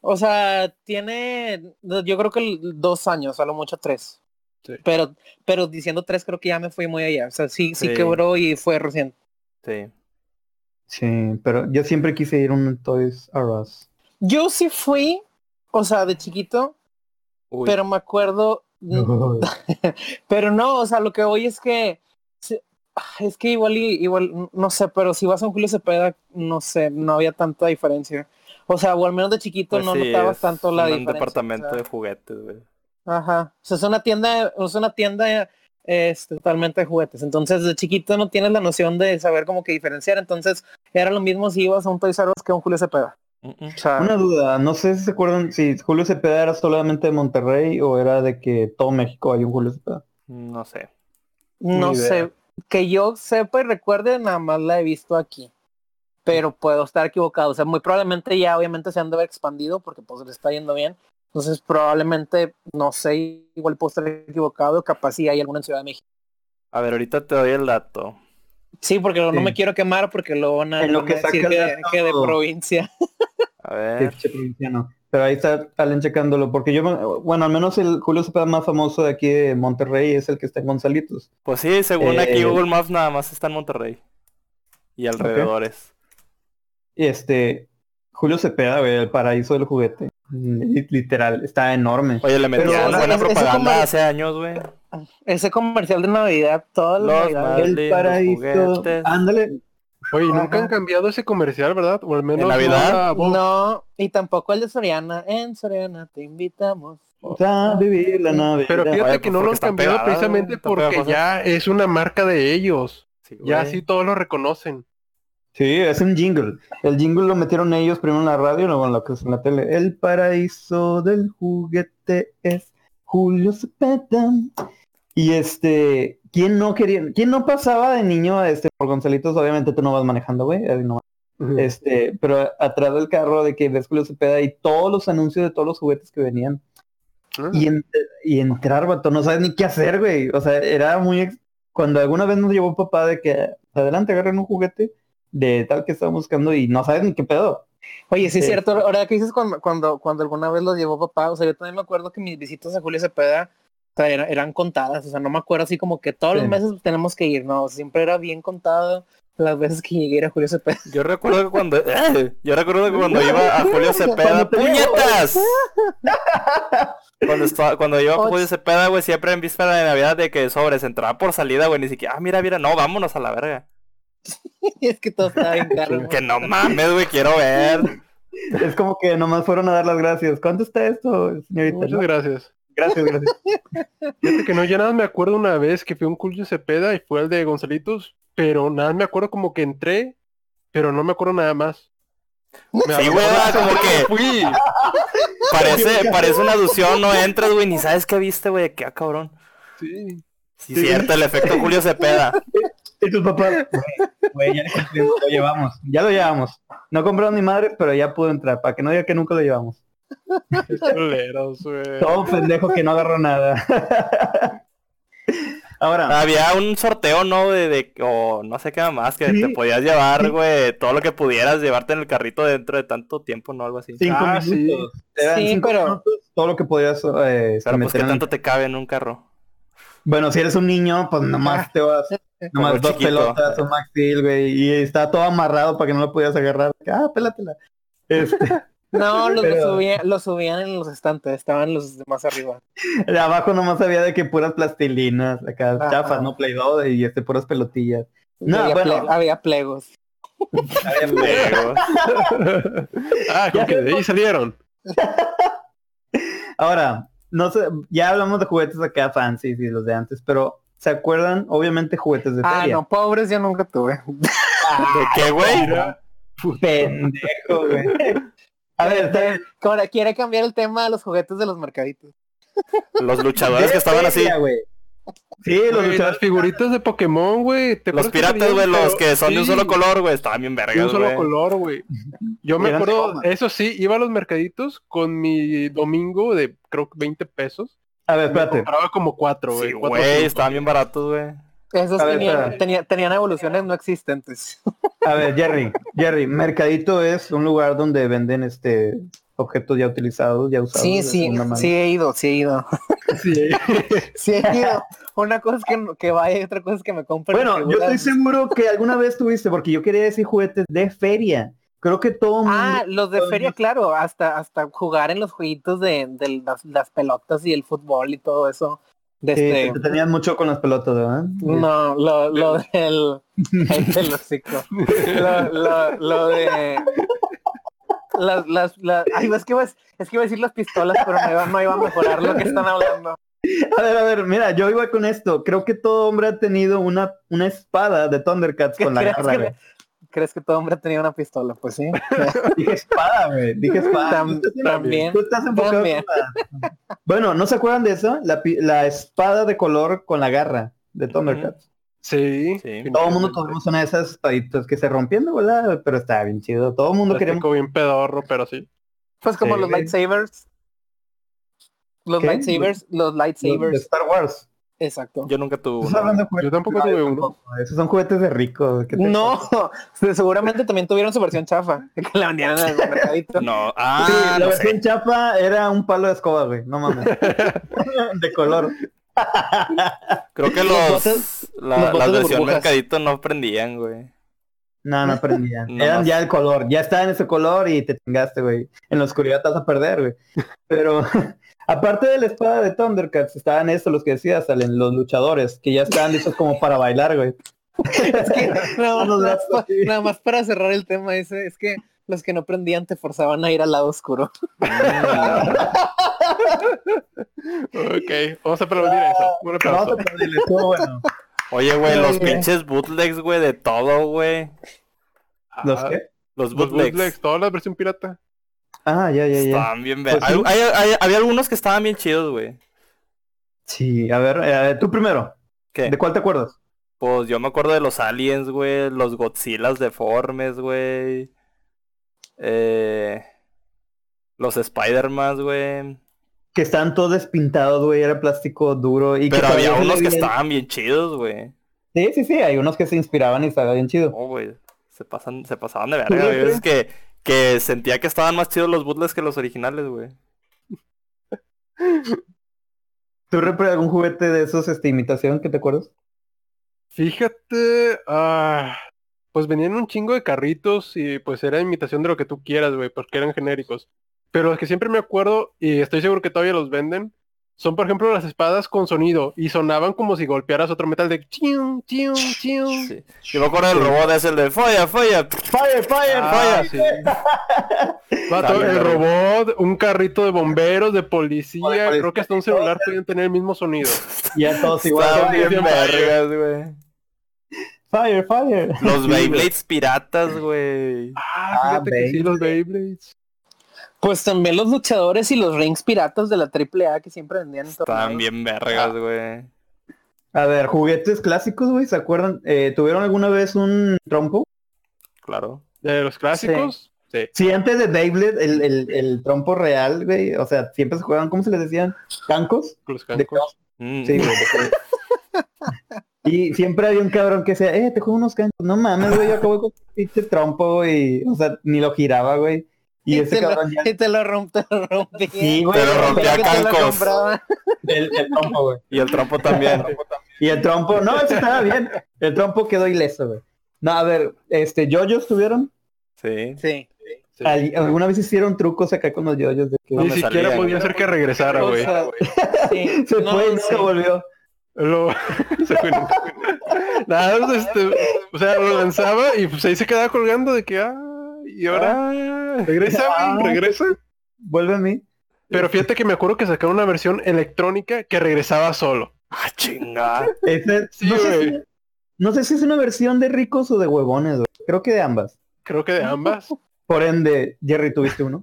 O sea, tiene, yo creo que dos años, a lo mucho tres.
Sí.
Pero, pero diciendo tres creo que ya me fui muy allá. O sea, sí, sí,
Sí.
quebró y fue reciente.
Sí.
Sí, pero yo siempre quise ir a un Toys R Us.
Yo sí fui, o sea, de chiquito,
Uy,
pero me acuerdo, pero no, o sea, lo que voy es que es que igual y- igual no sé, pero si vas a un Julio Cepeda, no sé, no había tanta diferencia. O sea, o al menos de chiquito
pues
no
sí,
notabas tanto la
un
diferencia.
departamento
o sea.
de juguetes, güey.
Ajá. O sea, es una tienda, es una tienda es totalmente de juguetes. Entonces, de chiquito no tienes la noción de saber cómo que diferenciar. Entonces, era lo mismo si ibas a un Toys R Us que a un Julio Cepeda. O sea,
Una duda, no sé si se acuerdan si Julio Cepeda era solamente de Monterrey o era de que todo México hay un Julio Cepeda.
No sé.
no sé. Que yo sepa y recuerde, nada más la he visto aquí. Pero puedo estar equivocado. O sea, muy probablemente ya obviamente se han de haber expandido porque pues le está yendo bien. Entonces, probablemente, no sé, igual puedo estar equivocado. Capaz si hay alguna en Ciudad de México.
A ver, ahorita te doy el dato.
Sí, porque no me quiero quemar porque luego van a,
En lo
van a
que
decir que, de provincia.
A ver.
provinciano. Pero ahí está Allen checándolo, porque yo, me- bueno, al menos el Julio Cepeda más famoso de aquí de Monterrey es el que está en Gonzalitos.
Pues sí, según aquí
Eh,
Google Maps nada más está en Monterrey. Y alrededores.
Este, Julio Cepeda, güey, el paraíso del juguete. Li- Literal, está enorme.
Oye, le
Pero
metían
ese-
buena
ese
propaganda hace años, güey.
Ese comercial de Navidad,
más
El paraíso.
juguetes.
Ándale.
Oye, nunca
Ajá.
han cambiado ese comercial, ¿verdad? O al menos
Navidad?
no
y tampoco el de Soriana. En Soriana te invitamos.
A vivir la Navidad.
Pero fíjate
Oye,
que
pues
no lo han cambiado precisamente porque
pegajosas.
ya es una marca de ellos.
Sí,
Ya así todos lo reconocen.
Sí, es un jingle. El jingle lo metieron ellos primero en la radio y luego en lo que es en la tele. El paraíso del juguete es Julio Cepeda. Y este, ¿quién no quería, quién no pasaba de niño este por Gonzalitos? Obviamente tú no vas manejando, güey. no. Este, pero atrás del carro de que ves Julio Cepeda y todos los anuncios de todos los juguetes que venían.
Ah.
Y, en- y entrar, vato, no sabes ni qué hacer, güey. O sea, era muy... ex- Cuando alguna vez nos llevó papá de que adelante agarren un juguete de tal que estábamos buscando y no sabes ni qué pedo.
Oye, sí es cierto, ahora que dices cuando, cuando, cuando alguna vez los llevó papá, o sea, yo también me acuerdo que mis visitas a Julio Cepeda o sea, era- eran contadas, o sea, no me acuerdo así como que todos
Sí.
los meses tenemos que ir, no, siempre era bien contado las veces que llegué a Julio Cepeda.
Yo recuerdo que cuando... ¡Eh! Yo recuerdo que cuando iba a Julio Cepeda... ¡Puñetas! Cuando, estaba, cuando iba a. Julio Cepeda, güey, siempre en víspera de Navidad de que sobres entraba por salida, güey, ni siquiera... Ah, mira, mira, no, vámonos a la verga.
es que todo estaba bien caro.
Que no mames, güey, quiero ver.
Es como que nomás fueron a dar las gracias. ¿Cuánto está esto, señorita?
Muchas gracias.
Gracias, gracias.
Fíjate que no, yo nada me acuerdo una vez que fui a un Julio Cepeda y fue el de Gonzalitos, pero nada me acuerdo como que entré, pero no me acuerdo nada más. Me
Sí, güey, como que
fui.
parece, parece una alusión, no entras, güey, ni sabes qué viste, güey, qué ah, cabrón.
Sí.
Sí, cierto, el efecto Julio Cepeda.
Y tus papás, güey, ya lo llevamos. Ya lo llevamos. No compraron ni madre, pero ya pudo entrar, para que no diga que nunca lo llevamos.
Culeros, güey.
Todo pendejo que no agarró nada. Ahora,
Había un sorteo, ¿no? De, de o no sé qué más, que
Sí.
te podías llevar,
Sí.
güey, todo lo que pudieras llevarte en el carrito dentro de tanto tiempo, ¿no? Algo así.
cinco
Ah, sí.
minutos. Eran
Sí,
cinco
pero-
minutos, todo lo que podías eh,
Pero pues,
meter
¿qué
en
tanto te cabe en un carro?
Bueno, si eres un niño, pues nomás te vas Nomás dos
chiquito.
pelotas, un Max Steel, güey, y está todo amarrado para que no lo pudieras agarrar. Ah, pélatela. Este,
No, los
Pero-
subían, los subían en los estantes, estaban los de más arriba.
de abajo nomás había de que puras plastilinas, acá
Ajá.
chafas, no Play Doh y este puras pelotillas. No,
había,
bueno.
ple- había plegos.
Ah, como que de ahí salieron.
Ahora, no sé, ya hablamos de juguetes acá fancy y los de antes, pero ¿se acuerdan? Obviamente juguetes de
Ah,
feria.
no, pobres yo nunca tuve.
¿De qué, güey?
Pendejo, güey. A ver.
Ahora quiere cambiar el tema a los juguetes de los mercaditos.
Los luchadores que estaban así.
Sí, los luchadores
las figuritas de Pokémon, güey. ¿te
Los piratas, güey, los que son de un solo color, güey. Estaban bien
de un
vergas,
solo
güey.
color, güey. Yo me acuerdo, eso sí, iba a los mercaditos con mi domingo de creo que 20 pesos.
A ver,
Me
espérate.
compraba como cuatro, güey.
Sí, güey, estaban bien baratos, güey.
Esos
ver,
tenían,
espera.
tenía- tenían evoluciones no existentes.
A ver, Jerry, Jerry, Mercadito es un lugar donde venden este objetos ya utilizados, ya usados.
Sí, sí, sí he ido, sí he ido.
Sí.
Sí he ido. Una cosa es que, que vaya y otra cosa es que me compren.
Bueno, yo estoy seguro que alguna vez tuviste, porque yo quería decir juguetes de feria. Creo que todo mundo...
Ah, los de feria,
mundo-
claro, hasta hasta jugar en los jueguitos de, de las, las pelotas y el fútbol y todo eso. De
Sí,
este,
te tenías mucho con las pelotas, ¿verdad?
no, lo, lo del el del hocico. Lo, lo, lo de las, las, las, ay, es que iba, a- es que iba a decir las pistolas, pero no iba, no iba a mejorar lo que están hablando.
A ver, a ver, mira, yo iba con esto. Creo que todo hombre ha tenido una, una espada de Thundercats con la
¿Crees
garra,
que. ¿Crees que todo hombre tenía una pistola? Pues sí.
Dije espada, güey. Dije espada.
Tam-
Tú
también.
tú estás enfocado
También.
la- Bueno, ¿no se acuerdan de eso? La, pi- la espada de color con la garra de Thundercats.
Sí.
Sí.
Todo el mundo tuvimos una de esas espaditas que se rompían de volada, pero estaba bien chido. Todo el mundo.
Plástico bien pedorro, pero sí.
Pues como
Sí,
los lightsabers. Los
¿Qué?
lightsabers, los
De
lightsabers.
Star Wars.
Exacto.
Yo nunca tuve uno.
hablando de juguetes-
Yo tampoco
No,
tuve
yo
uno.
tampoco. Esos son juguetes de rico. ¿qué te
No, seguramente también tuvieron su versión chafa, que la vendían en el mercadito.
No. Ah,
Sí, la
no
versión
sé.
chapa era un palo de escoba, güey. No mames. de color.
Creo que
Los
los,
botes-
la,
los
las
burbujas.
mercadito no prendían, güey.
No, no aprendían.
No
Eran
más.
ya el color. Ya está en ese color y te chingaste, güey. En la oscuridad te vas a perder, güey. Pero aparte de la espada de Thundercats, estaban estos los que decías, salen los luchadores, que ya estaban listos como para bailar, güey.
Es que no,
Los
nada, más,
así.
nada más para cerrar el tema ese, es que los que no prendían te forzaban a ir al lado oscuro.
Ok, vamos a aplaudir eso. Un
Vamos
aplauso.
estuvo bueno.
Oye, güey, los pinches bootlegs, güey, de todo, güey.
¿Los
Ah,
qué?
Los
Los
bootlegs.
bootlegs, toda la versión pirata.
Ah, ya, ya, ya.
Estaban bien ver-
Pues sí.
Hay- hay- hay- había algunos que estaban bien chidos, güey.
Sí, a ver, eh, tú primero.
¿Qué?
¿De cuál te acuerdas?
Pues yo me acuerdo de los aliens, güey. Los Godzillas deformes, güey. Eh... Los Spider-Man, güey.
Que estaban todos despintados, güey, era plástico duro. Y que
Pero había unos que estaban bien chidos, güey.
Sí, sí, sí, hay unos que se inspiraban y estaba bien chido.
Oh, güey. Se, pasan, se pasaban de
¿Tú
verga.
Crees?
veces que, que sentía que estaban más chidos los bootlegs que los originales, güey.
¿Tú repre algún juguete de esos, este, imitación, que te acuerdas?
Fíjate, ah, pues venían un chingo de carritos y pues era imitación de lo que tú quieras, güey, porque eran genéricos. Pero los que siempre me acuerdo, y estoy seguro que todavía los venden, son por ejemplo las espadas con sonido y sonaban como si golpearas otro metal de chium, chium, chium.
Sí. Yo me acuerdo del robot ese, el de falla, falla.
Fire, fire,
Ah,
falla.
sí. Vato,
Dale,
el
dale.
robot, un carrito de bomberos, de policía, creo que hasta un celular podían tener el mismo sonido.
Ya todos
Estaban
igual.
bien vergas, güey.
Fire, fire.
Los Beyblades piratas, güey.
Ah,
Ah,
que sí, los
Beyblade.
Beyblades.
Pues también los luchadores y los rings piratas de la AAA que siempre vendían torneos.
bien vergas, güey.
A ver, juguetes clásicos, güey, ¿se acuerdan? Eh, ¿Tuvieron alguna vez un trompo?
Claro.
De los clásicos, sí.
Sí, antes de Beyblade, el, el, el trompo real, güey, o sea, siempre se jugaban, ¿cómo se les decían? ¿Cancos?
Los
De
cancos.
Mm.
Sí, güey. Y siempre había un cabrón que decía, eh, te juego unos cancos. No mames, güey, yo acabo con un pinche trompo, güey. O sea, ni lo giraba, güey. Y,
Y,
ese
te lo,
cabrón ya...
y te lo romp- te lo rompía.
Sí, güey.
Te lo
te lo
cancos.
El, el trompo, güey.
Y el trompo también.
Y el trompo, no, eso estaba bien. El trompo quedó ileso, güey. No, a ver, este, ¿yoyos tuvieron?
Sí.
Sí.
Sí.
¿Al- ¿Alguna vez hicieron trucos acá con los yoyos de que
No
Ni siquiera
salía,
podía hacer que regresara,
O
güey.
sea, sí.
se
No,
fue y no se volvió?
Lo... se fue. Nada, pues, este, o sea, lo lanzaba y pues ahí se quedaba colgando de que, ah, y ahora
Ah,
regresa,
Ah.
güey, regresa.
Vuelve a mí.
Pero fíjate que me acuerdo que sacaron una versión electrónica que regresaba solo.
ah, chinga.
Ese-
Sí,
no, sé
güey.
si, no sé si es una versión de ricos o de huevones, güey. Creo que de ambas.
Creo que de ambas.
Por ende, Jerry, ¿tuviste uno?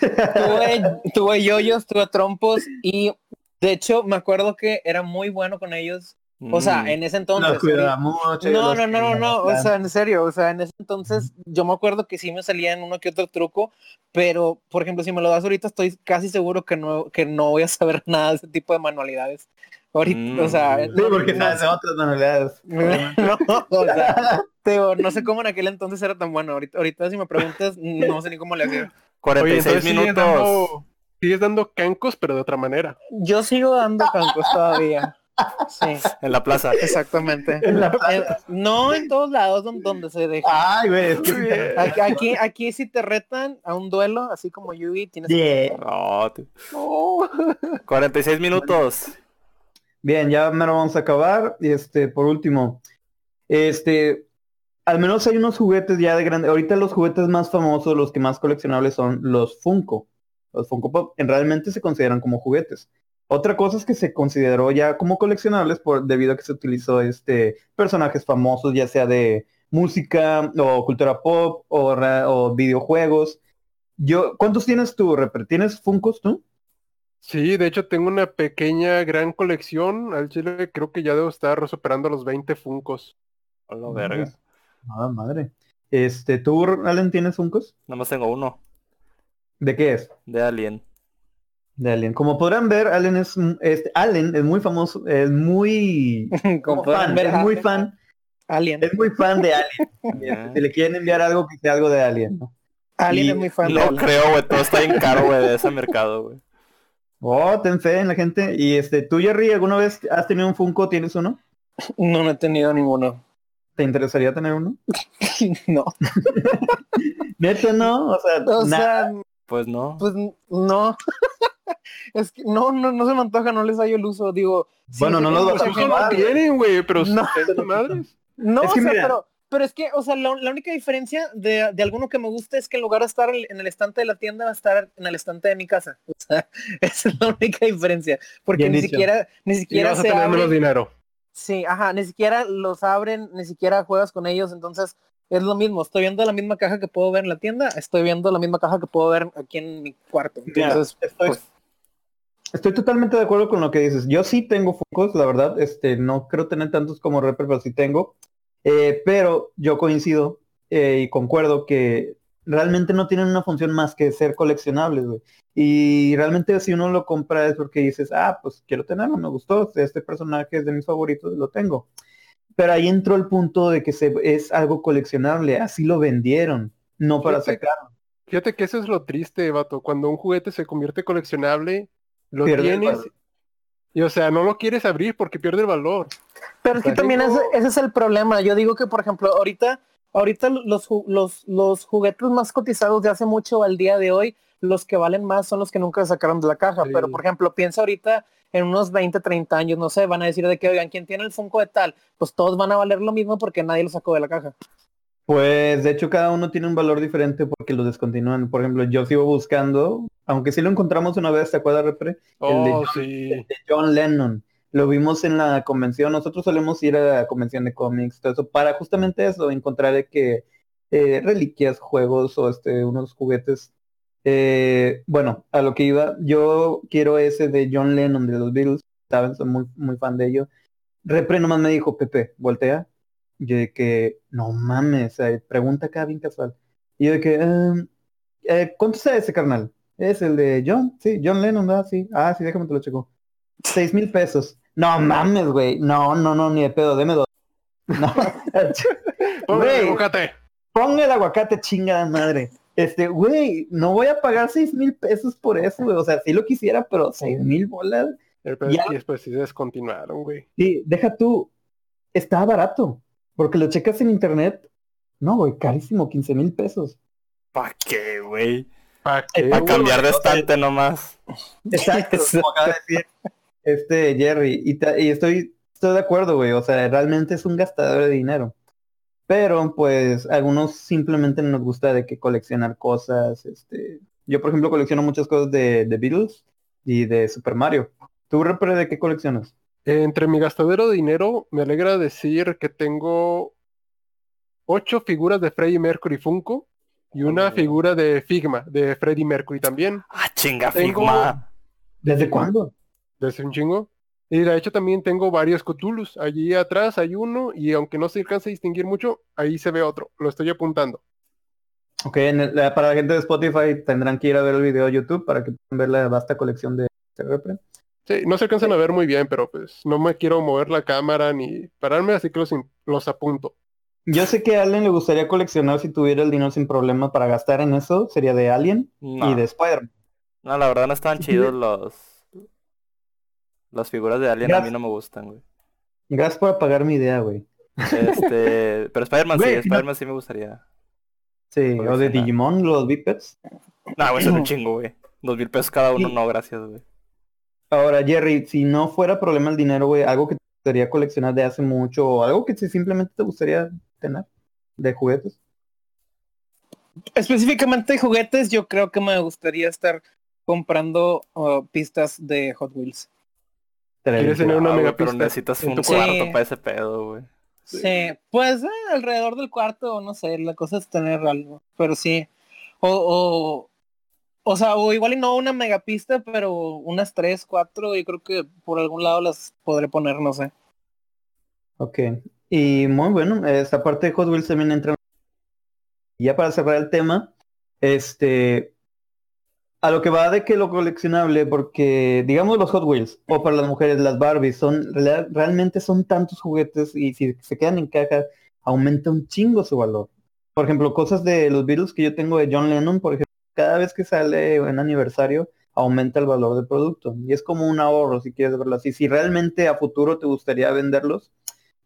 Tuve, tuve yoyos, tuve trompos y de hecho me acuerdo que era muy bueno con ellos. O sea,
Mm.
en ese entonces.
Los cuidaba mucho.
No,
los
no, no, no, no, o sea, en serio, o sea, en ese entonces yo me acuerdo que sí me salían uno que otro truco, pero por ejemplo, si me lo das ahorita estoy casi seguro que no, que no voy a saber nada de ese tipo de manualidades. Ahorita,
Mm.
o sea,
Sí, porque
no,
sabes otras manualidades.
no, o sea, te digo, no sé cómo en aquel entonces era tan bueno. Ahorita, ahorita si me preguntas, no sé ni cómo le hacía.
Oye,
46
entonces sigues
minutos.
dando, sigues dando cancos, pero de otra manera.
Yo sigo dando cancos todavía. Sí,
En la plaza.
exactamente.
En la
Eh, no en todos lados donde, se deja.
Ay, güey, es que...
Aquí, aquí, aquí si te retan a un duelo, así como Yugi, tienes que...
Yeah.
No, tú- 46 minutos.
Bien, ya me lo vamos a acabar. Y este, por último, este, al menos hay unos juguetes ya de grande. Ahorita los juguetes más famosos, los que más coleccionables son los Funko. Los Funko Pop en realmente se consideran como juguetes. Otra cosa es que se consideró ya como coleccionables por debido a que se utilizó este personajes famosos, ya sea de música o cultura pop o, o videojuegos. Yo, ¿cuántos tienes tú, Reper? ¿Tienes Funkos tú?
Sí, de hecho tengo una pequeña gran colección. Al chile creo que ya debo estar superando los 20 funcos.
A la verga.
Ah, madre. Este, ¿tú, Allen, tienes Funkos?
Nada más tengo uno.
¿De qué es?
De Alien.
De Alien. Como podrán ver, Allen es, este, Allen es muy famoso, es muy
Como
como
pueden
fan,
ver,
es muy
Alien.
fan,
Alien.
es muy fan de Alien. Este, si le quieren enviar algo, que sea algo de Alien, ¿no?
Alien
y-
es muy fan de
No
Alien.
creo, güey. Todo está bien caro, güey, de ese mercado, güey.
Oh, ten fe en la gente. Y este, tú, Jerry, ¿alguna vez has tenido un Funko? ¿Tienes uno?
No, no he tenido ninguno.
¿Te interesaría tener uno?
No.
Neta, no, o sea,
O
nada.
sea,
Pues no.
pues no. Es que no, no, no se me antoja, no les hallo el uso. Digo,
Bueno, no los a
no
Madre.
tienen, güey, pero
No. No,
Es que
o sea,
mira.
pero, pero es que, o sea, la, la única diferencia de, de alguno que me gusta es que en lugar de estar en el estante de la tienda, va a estar en el estante de mi casa. O sea, esa es la única diferencia. Porque
Bien
ni
dicho.
siquiera, ni
Y
siquiera
vas a
se
tener menos
abre.
dinero.
Sí, ajá, ni siquiera los abren, ni siquiera juegas con ellos, entonces es lo mismo. Estoy viendo la misma caja que puedo ver en la tienda, estoy viendo la misma caja que puedo ver aquí en mi cuarto. Entonces,
estoy,
pues-
estoy totalmente de acuerdo con lo que dices. Yo sí tengo Funkos, la verdad. Este, no creo tener tantos como Reper, pero sí tengo. Eh, pero yo coincido eh, y concuerdo que realmente no tienen una función más que ser coleccionables, güey. Y realmente si uno lo compra es porque dices, ah, pues quiero tenerlo, me gustó, este personaje es de mis favoritos, lo tengo. Pero ahí entró el punto de que se, es algo coleccionable, así lo vendieron, no para
Fíjate-
sacar.
Fíjate que eso es lo triste, vato. Cuando un juguete se convierte coleccionable, lo
Pierde
tienes y, o sea, no lo quieres abrir porque pierde el valor.
Pero es que también ese, ese es el problema. Yo digo que, por ejemplo, ahorita, ahorita los, los, los juguetes más cotizados de hace mucho al día de hoy, los que valen más son los que nunca sacaron de la caja.
Sí.
Pero, por ejemplo, piensa ahorita en unos 20, 30 años, no sé, van a decir de que, oigan, ¿quién tiene el Funko de tal? Pues todos van a valer lo mismo porque nadie lo sacó de la caja.
Pues de hecho cada uno tiene un valor diferente porque los descontinúan. Por ejemplo, yo sigo buscando, aunque sí lo encontramos una vez, ¿te acuerdas, Repre? El de
Oh,
John-
sí.
De John Lennon. Lo vimos en la convención. Nosotros solemos ir a la convención de cómics, todo eso, para justamente eso, encontrar que eh, reliquias, juegos o este, unos juguetes. Eh, bueno, a lo que iba, yo quiero ese de John Lennon de los Beatles, saben, soy muy, muy fan de ello. Repre nomás me dijo, Pepe, voltea. Yo de que, no mames, eh, pregunta acá bien casual. Y yo de que, "Em, eh, ¿cuánto está ese carnal? Es el de John, sí, John Lennon, ¿verdad? Sí. Ah, sí, déjame te lo checo. Seis mil pesos. No mames, güey. No, no, no, ni de pedo, deme dos. No.
Ponle
Güey.
aguacate.
Ponga el aguacate, chingada madre. Este, güey, no voy a pagar seis mil pesos por eso, güey. O sea, sí lo quisiera, pero seis mil bolas.
El
Ya.
es que después sí se descontinuaron, güey.
Sí, deja tú. Está barato. Porque lo checas en internet. No, güey, carísimo, 15 mil pesos.
¿Pa' qué, güey?
¿Para qué?
Para cambiar de estante nomás.
Exacto, como acaba de decir este Jerry. Y, ta- y estoy, estoy de acuerdo, güey. O sea, realmente es un gastador de dinero. Pero, pues, a algunos simplemente nos gusta de que coleccionar cosas. Este, yo, por ejemplo, colecciono muchas cosas de, de Beatles y de Super Mario. ¿Tú, Repre, de qué coleccionas?
Entre mi gastadero de dinero, me alegra decir que tengo ocho figuras de Freddie Mercury Funko y una
Oh.
figura de Figma, de Freddie Mercury también,
Ah, chinga,
Tengo-
Figma.
¿Desde cuándo?
desde un chingo. Y de hecho también tengo varios Cthulhus. Allí atrás hay uno y aunque no se alcance a distinguir mucho, ahí se ve otro. Lo estoy apuntando.
Ok, en el- la- para la gente de Spotify tendrán que ir a ver el video de YouTube para que puedan ver la vasta colección de este.
Sí, no se alcanzan a ver muy bien, pero pues no me quiero mover la cámara ni pararme, así que los, apunto.
Yo sé que a Allen le gustaría coleccionar si tuviera el dinero sin problema para gastar en eso. Sería de Alien
No.
y de Spider-Man.
No, la verdad no estaban
Sí,
chidos los... Las figuras de Alien a mí no me gustan, güey.
Gracias por apagar mi idea, güey.
Este... Pero Spider-Man sí,
no-
Spider-Man sí me gustaría.
Sí, o de. Digimon, los bipeds.
No, güey, son un chingo, güey. Dos mil pesos cada uno, no, gracias, güey.
Ahora, Jerry, si no fuera problema el dinero, güey, algo que te gustaría coleccionar de hace mucho o algo que sí simplemente te gustaría tener de juguetes.
Específicamente de juguetes, yo creo que me gustaría estar comprando uh, pistas de Hot Wheels.
¿Quieres tener una
güey,
megapista
pero necesitas
en
un
tu
cuarto para ese pedo, güey.
Sí, pues eh, alrededor del cuarto, no sé, la cosa es tener algo, pero sí. O, o, o sea, o igual y no una megapista, pero unas tres, cuatro, yo creo que por algún lado las podré poner, no sé.
Ok. Y muy bueno, esta parte de Hot Wheels también entra. Y ya para cerrar el tema, este, a lo que va de que lo coleccionable, porque digamos los Hot Wheels, o para las mujeres las Barbies, son real- realmente son tantos juguetes y si se quedan en caja, aumenta un chingo su valor. Por ejemplo, cosas de los Beatles que yo tengo de John Lennon, por ejemplo, cada vez que sale un aniversario, aumenta el valor del producto. Y es como un ahorro, si quieres verlo así. Si realmente a futuro te gustaría venderlos,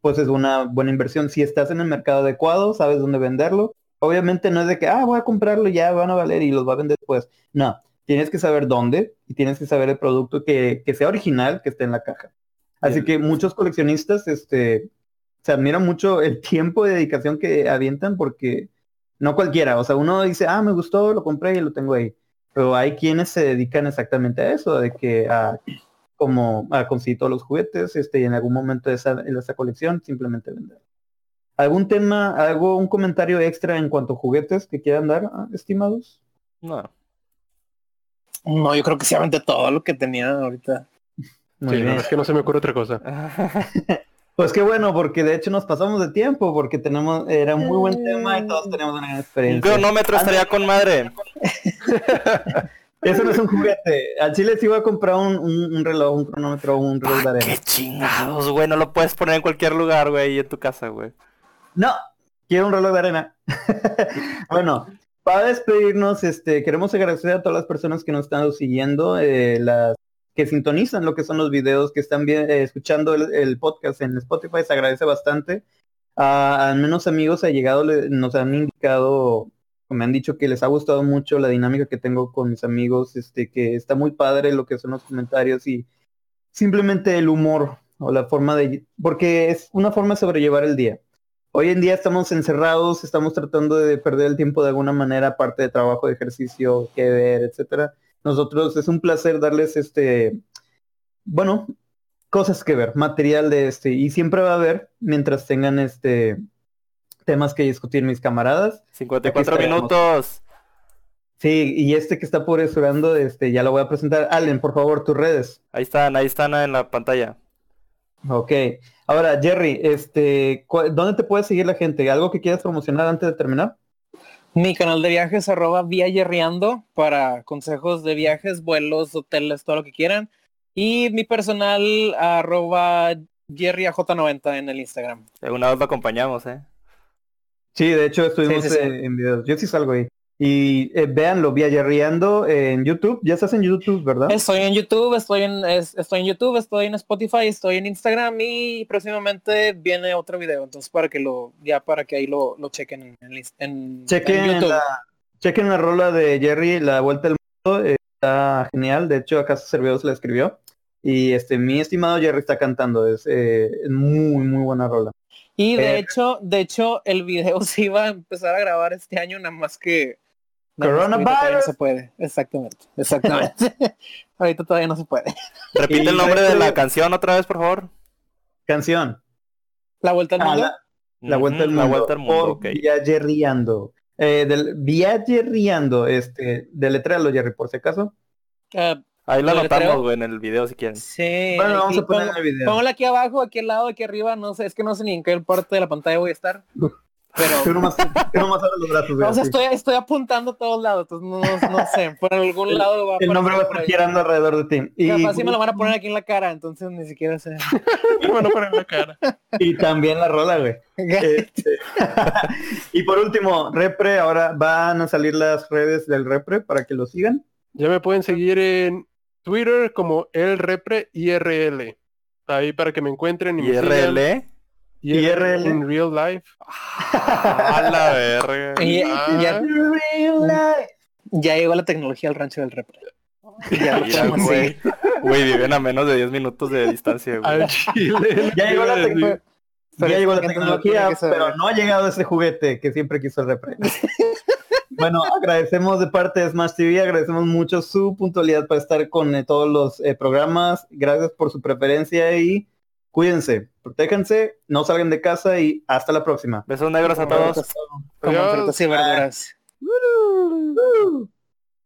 pues es una buena inversión. Si estás en el mercado adecuado, sabes dónde venderlo. Obviamente no es de que, ah, voy a comprarlo, ya van a valer y los va a vender después. No, tienes que saber dónde y tienes que saber el producto que, que sea original, que esté en la caja. Así
Bien.
que muchos coleccionistas, este, se admira mucho el tiempo de dedicación que avientan porque no cualquiera, o sea, uno dice, ah, me gustó, lo compré y lo tengo ahí. Pero hay quienes se dedican exactamente a eso, de que a como a conseguir todos los juguetes, este, y en algún momento de esa, de esa colección simplemente vender. ¿Algún tema, algo, un comentario extra en cuanto a juguetes que quieran dar, estimados?
No.
No, yo creo que se aventé todo lo que tenía ahorita.
Muy
Sí,
bien.
es que no se me ocurre otra cosa.
Pues qué bueno, porque de hecho nos pasamos de tiempo, porque tenemos, era un muy buen tema y todos tenemos una gran
Un
experiencia.
cronómetro estaría con madre.
Eso no es un juguete. Al chile sí voy a comprar un, un- un reloj, un cronómetro, un reloj de
¿Pa'
arena.
qué chingados, güey? No lo puedes poner en cualquier lugar, güey, ahí en tu casa, güey.
No, quiero un reloj de arena. bueno, para despedirnos, este, queremos agradecer a todas las personas que nos están siguiendo, eh, las que sintonizan lo que son los videos, que están bien, eh, escuchando el, podcast en Spotify, se agradece bastante. A al menos amigos ha llegado, le- nos han indicado, me han dicho que les ha gustado mucho la dinámica que tengo con mis amigos, este, que está muy padre lo que son los comentarios y simplemente el humor o la forma de, porque es una forma de sobrellevar el día. Hoy en día estamos encerrados, estamos tratando de perder el tiempo de alguna manera, aparte de trabajo, de ejercicio, que ver, etcétera. Nosotros es un placer darles este, bueno, cosas que ver, material de este, y siempre va a haber, mientras tengan este temas que discutir mis camaradas.
54
Aquí estaremos.
minutos.
Sí, y este que está apresurando, este, ya lo voy a presentar. Allen, por favor, tus redes.
Ahí están, ahí están en la pantalla.
Ok. Ahora, Jerry, este, ¿dónde te puede seguir la gente? ¿Algo que quieras promocionar antes de terminar?
Mi canal de viajes arroba vía Yerreando para consejos de viajes, vuelos, hoteles, todo lo que quieran. Y mi personal arroba JerryAJ90 en el Instagram.
Una vez lo acompañamos, eh.
Sí, de hecho estuvimos
Sí, sí, sí.
eh, en videos. Yo sí salgo ahí. Y eh, véanlo, Viajerriando en YouTube. Ya estás en YouTube, ¿verdad?
Estoy en YouTube, estoy en, es- estoy en YouTube, estoy en Spotify, estoy en Instagram y próximamente viene otro video. Entonces para que lo, ya para que ahí lo, lo chequen en, en, en
Chequen
YouTube.
la, chequen la rola de Jerry, La Vuelta al Mundo. eh, Está genial. De hecho, acá servidor se la escribió. Y este, mi estimado Jerry está cantando. Es, eh, muy, muy buena rola.
Y de
Eh,
hecho, de hecho, el video se iba a empezar a grabar este año, nada más que todavía no
Coronavirus.
se puede. Exactamente, exactamente. ahorita todavía no se puede.
Repite
Y
el nombre de la canción otra vez, por favor.
Canción.
La vuelta al
Ah,
mundo.
la, la Vuelta al
Ujú,
Mundo.
La vuelta al mundo,
por
ok.
Viajerriando. Eh, del Viajerriando, este, deletréalo, Jerry, por si acaso.
Ah,
Ahí lo
¿Lo
anotamos, güey, en el video si quieren.
sí.
Bueno, vamos a poner
pongo-
el video.
Póngala aquí abajo, aquí al lado, aquí arriba, no sé, es que no sé ni en qué parte de la pantalla voy a estar. Pero
Tú nomás, abres los brazos. güey,
o sea, estoy, estoy apuntando a todos lados, entonces no, no- no sé, por algún lado va a
El nombre va a estar girando alrededor de ti. Y,
Capaz sí me lo van a poner aquí en la cara, entonces ni siquiera sé.
Me van a poner en la cara.
y también la rola, güey. Este, y por último, Repre, ahora van a salir las redes del Repre para que lo sigan.
Ya me pueden seguir en Twitter como el repre IRL. Ahí para que me encuentren y me sigan.
IRL.
En real life.
A la verga.
Y-
Ah.
ya, ya llegó la tecnología al rancho del repre. Ya lo
güey. Güey, viven a menos de 10 minutos de distancia, güey.
Al chile.
Ya llegó la tecnología.
Pero
ya llegó la tecnología, pero no ha llegado ese juguete que siempre quiso el Repre. bueno, agradecemos de parte de Smash TV, agradecemos mucho su puntualidad para estar con eh, todos los eh, programas. Gracias por su preferencia y cuídense, protéjanse, no salgan de casa y hasta la próxima.
Besos negros a todos.
Como frutas y verduras.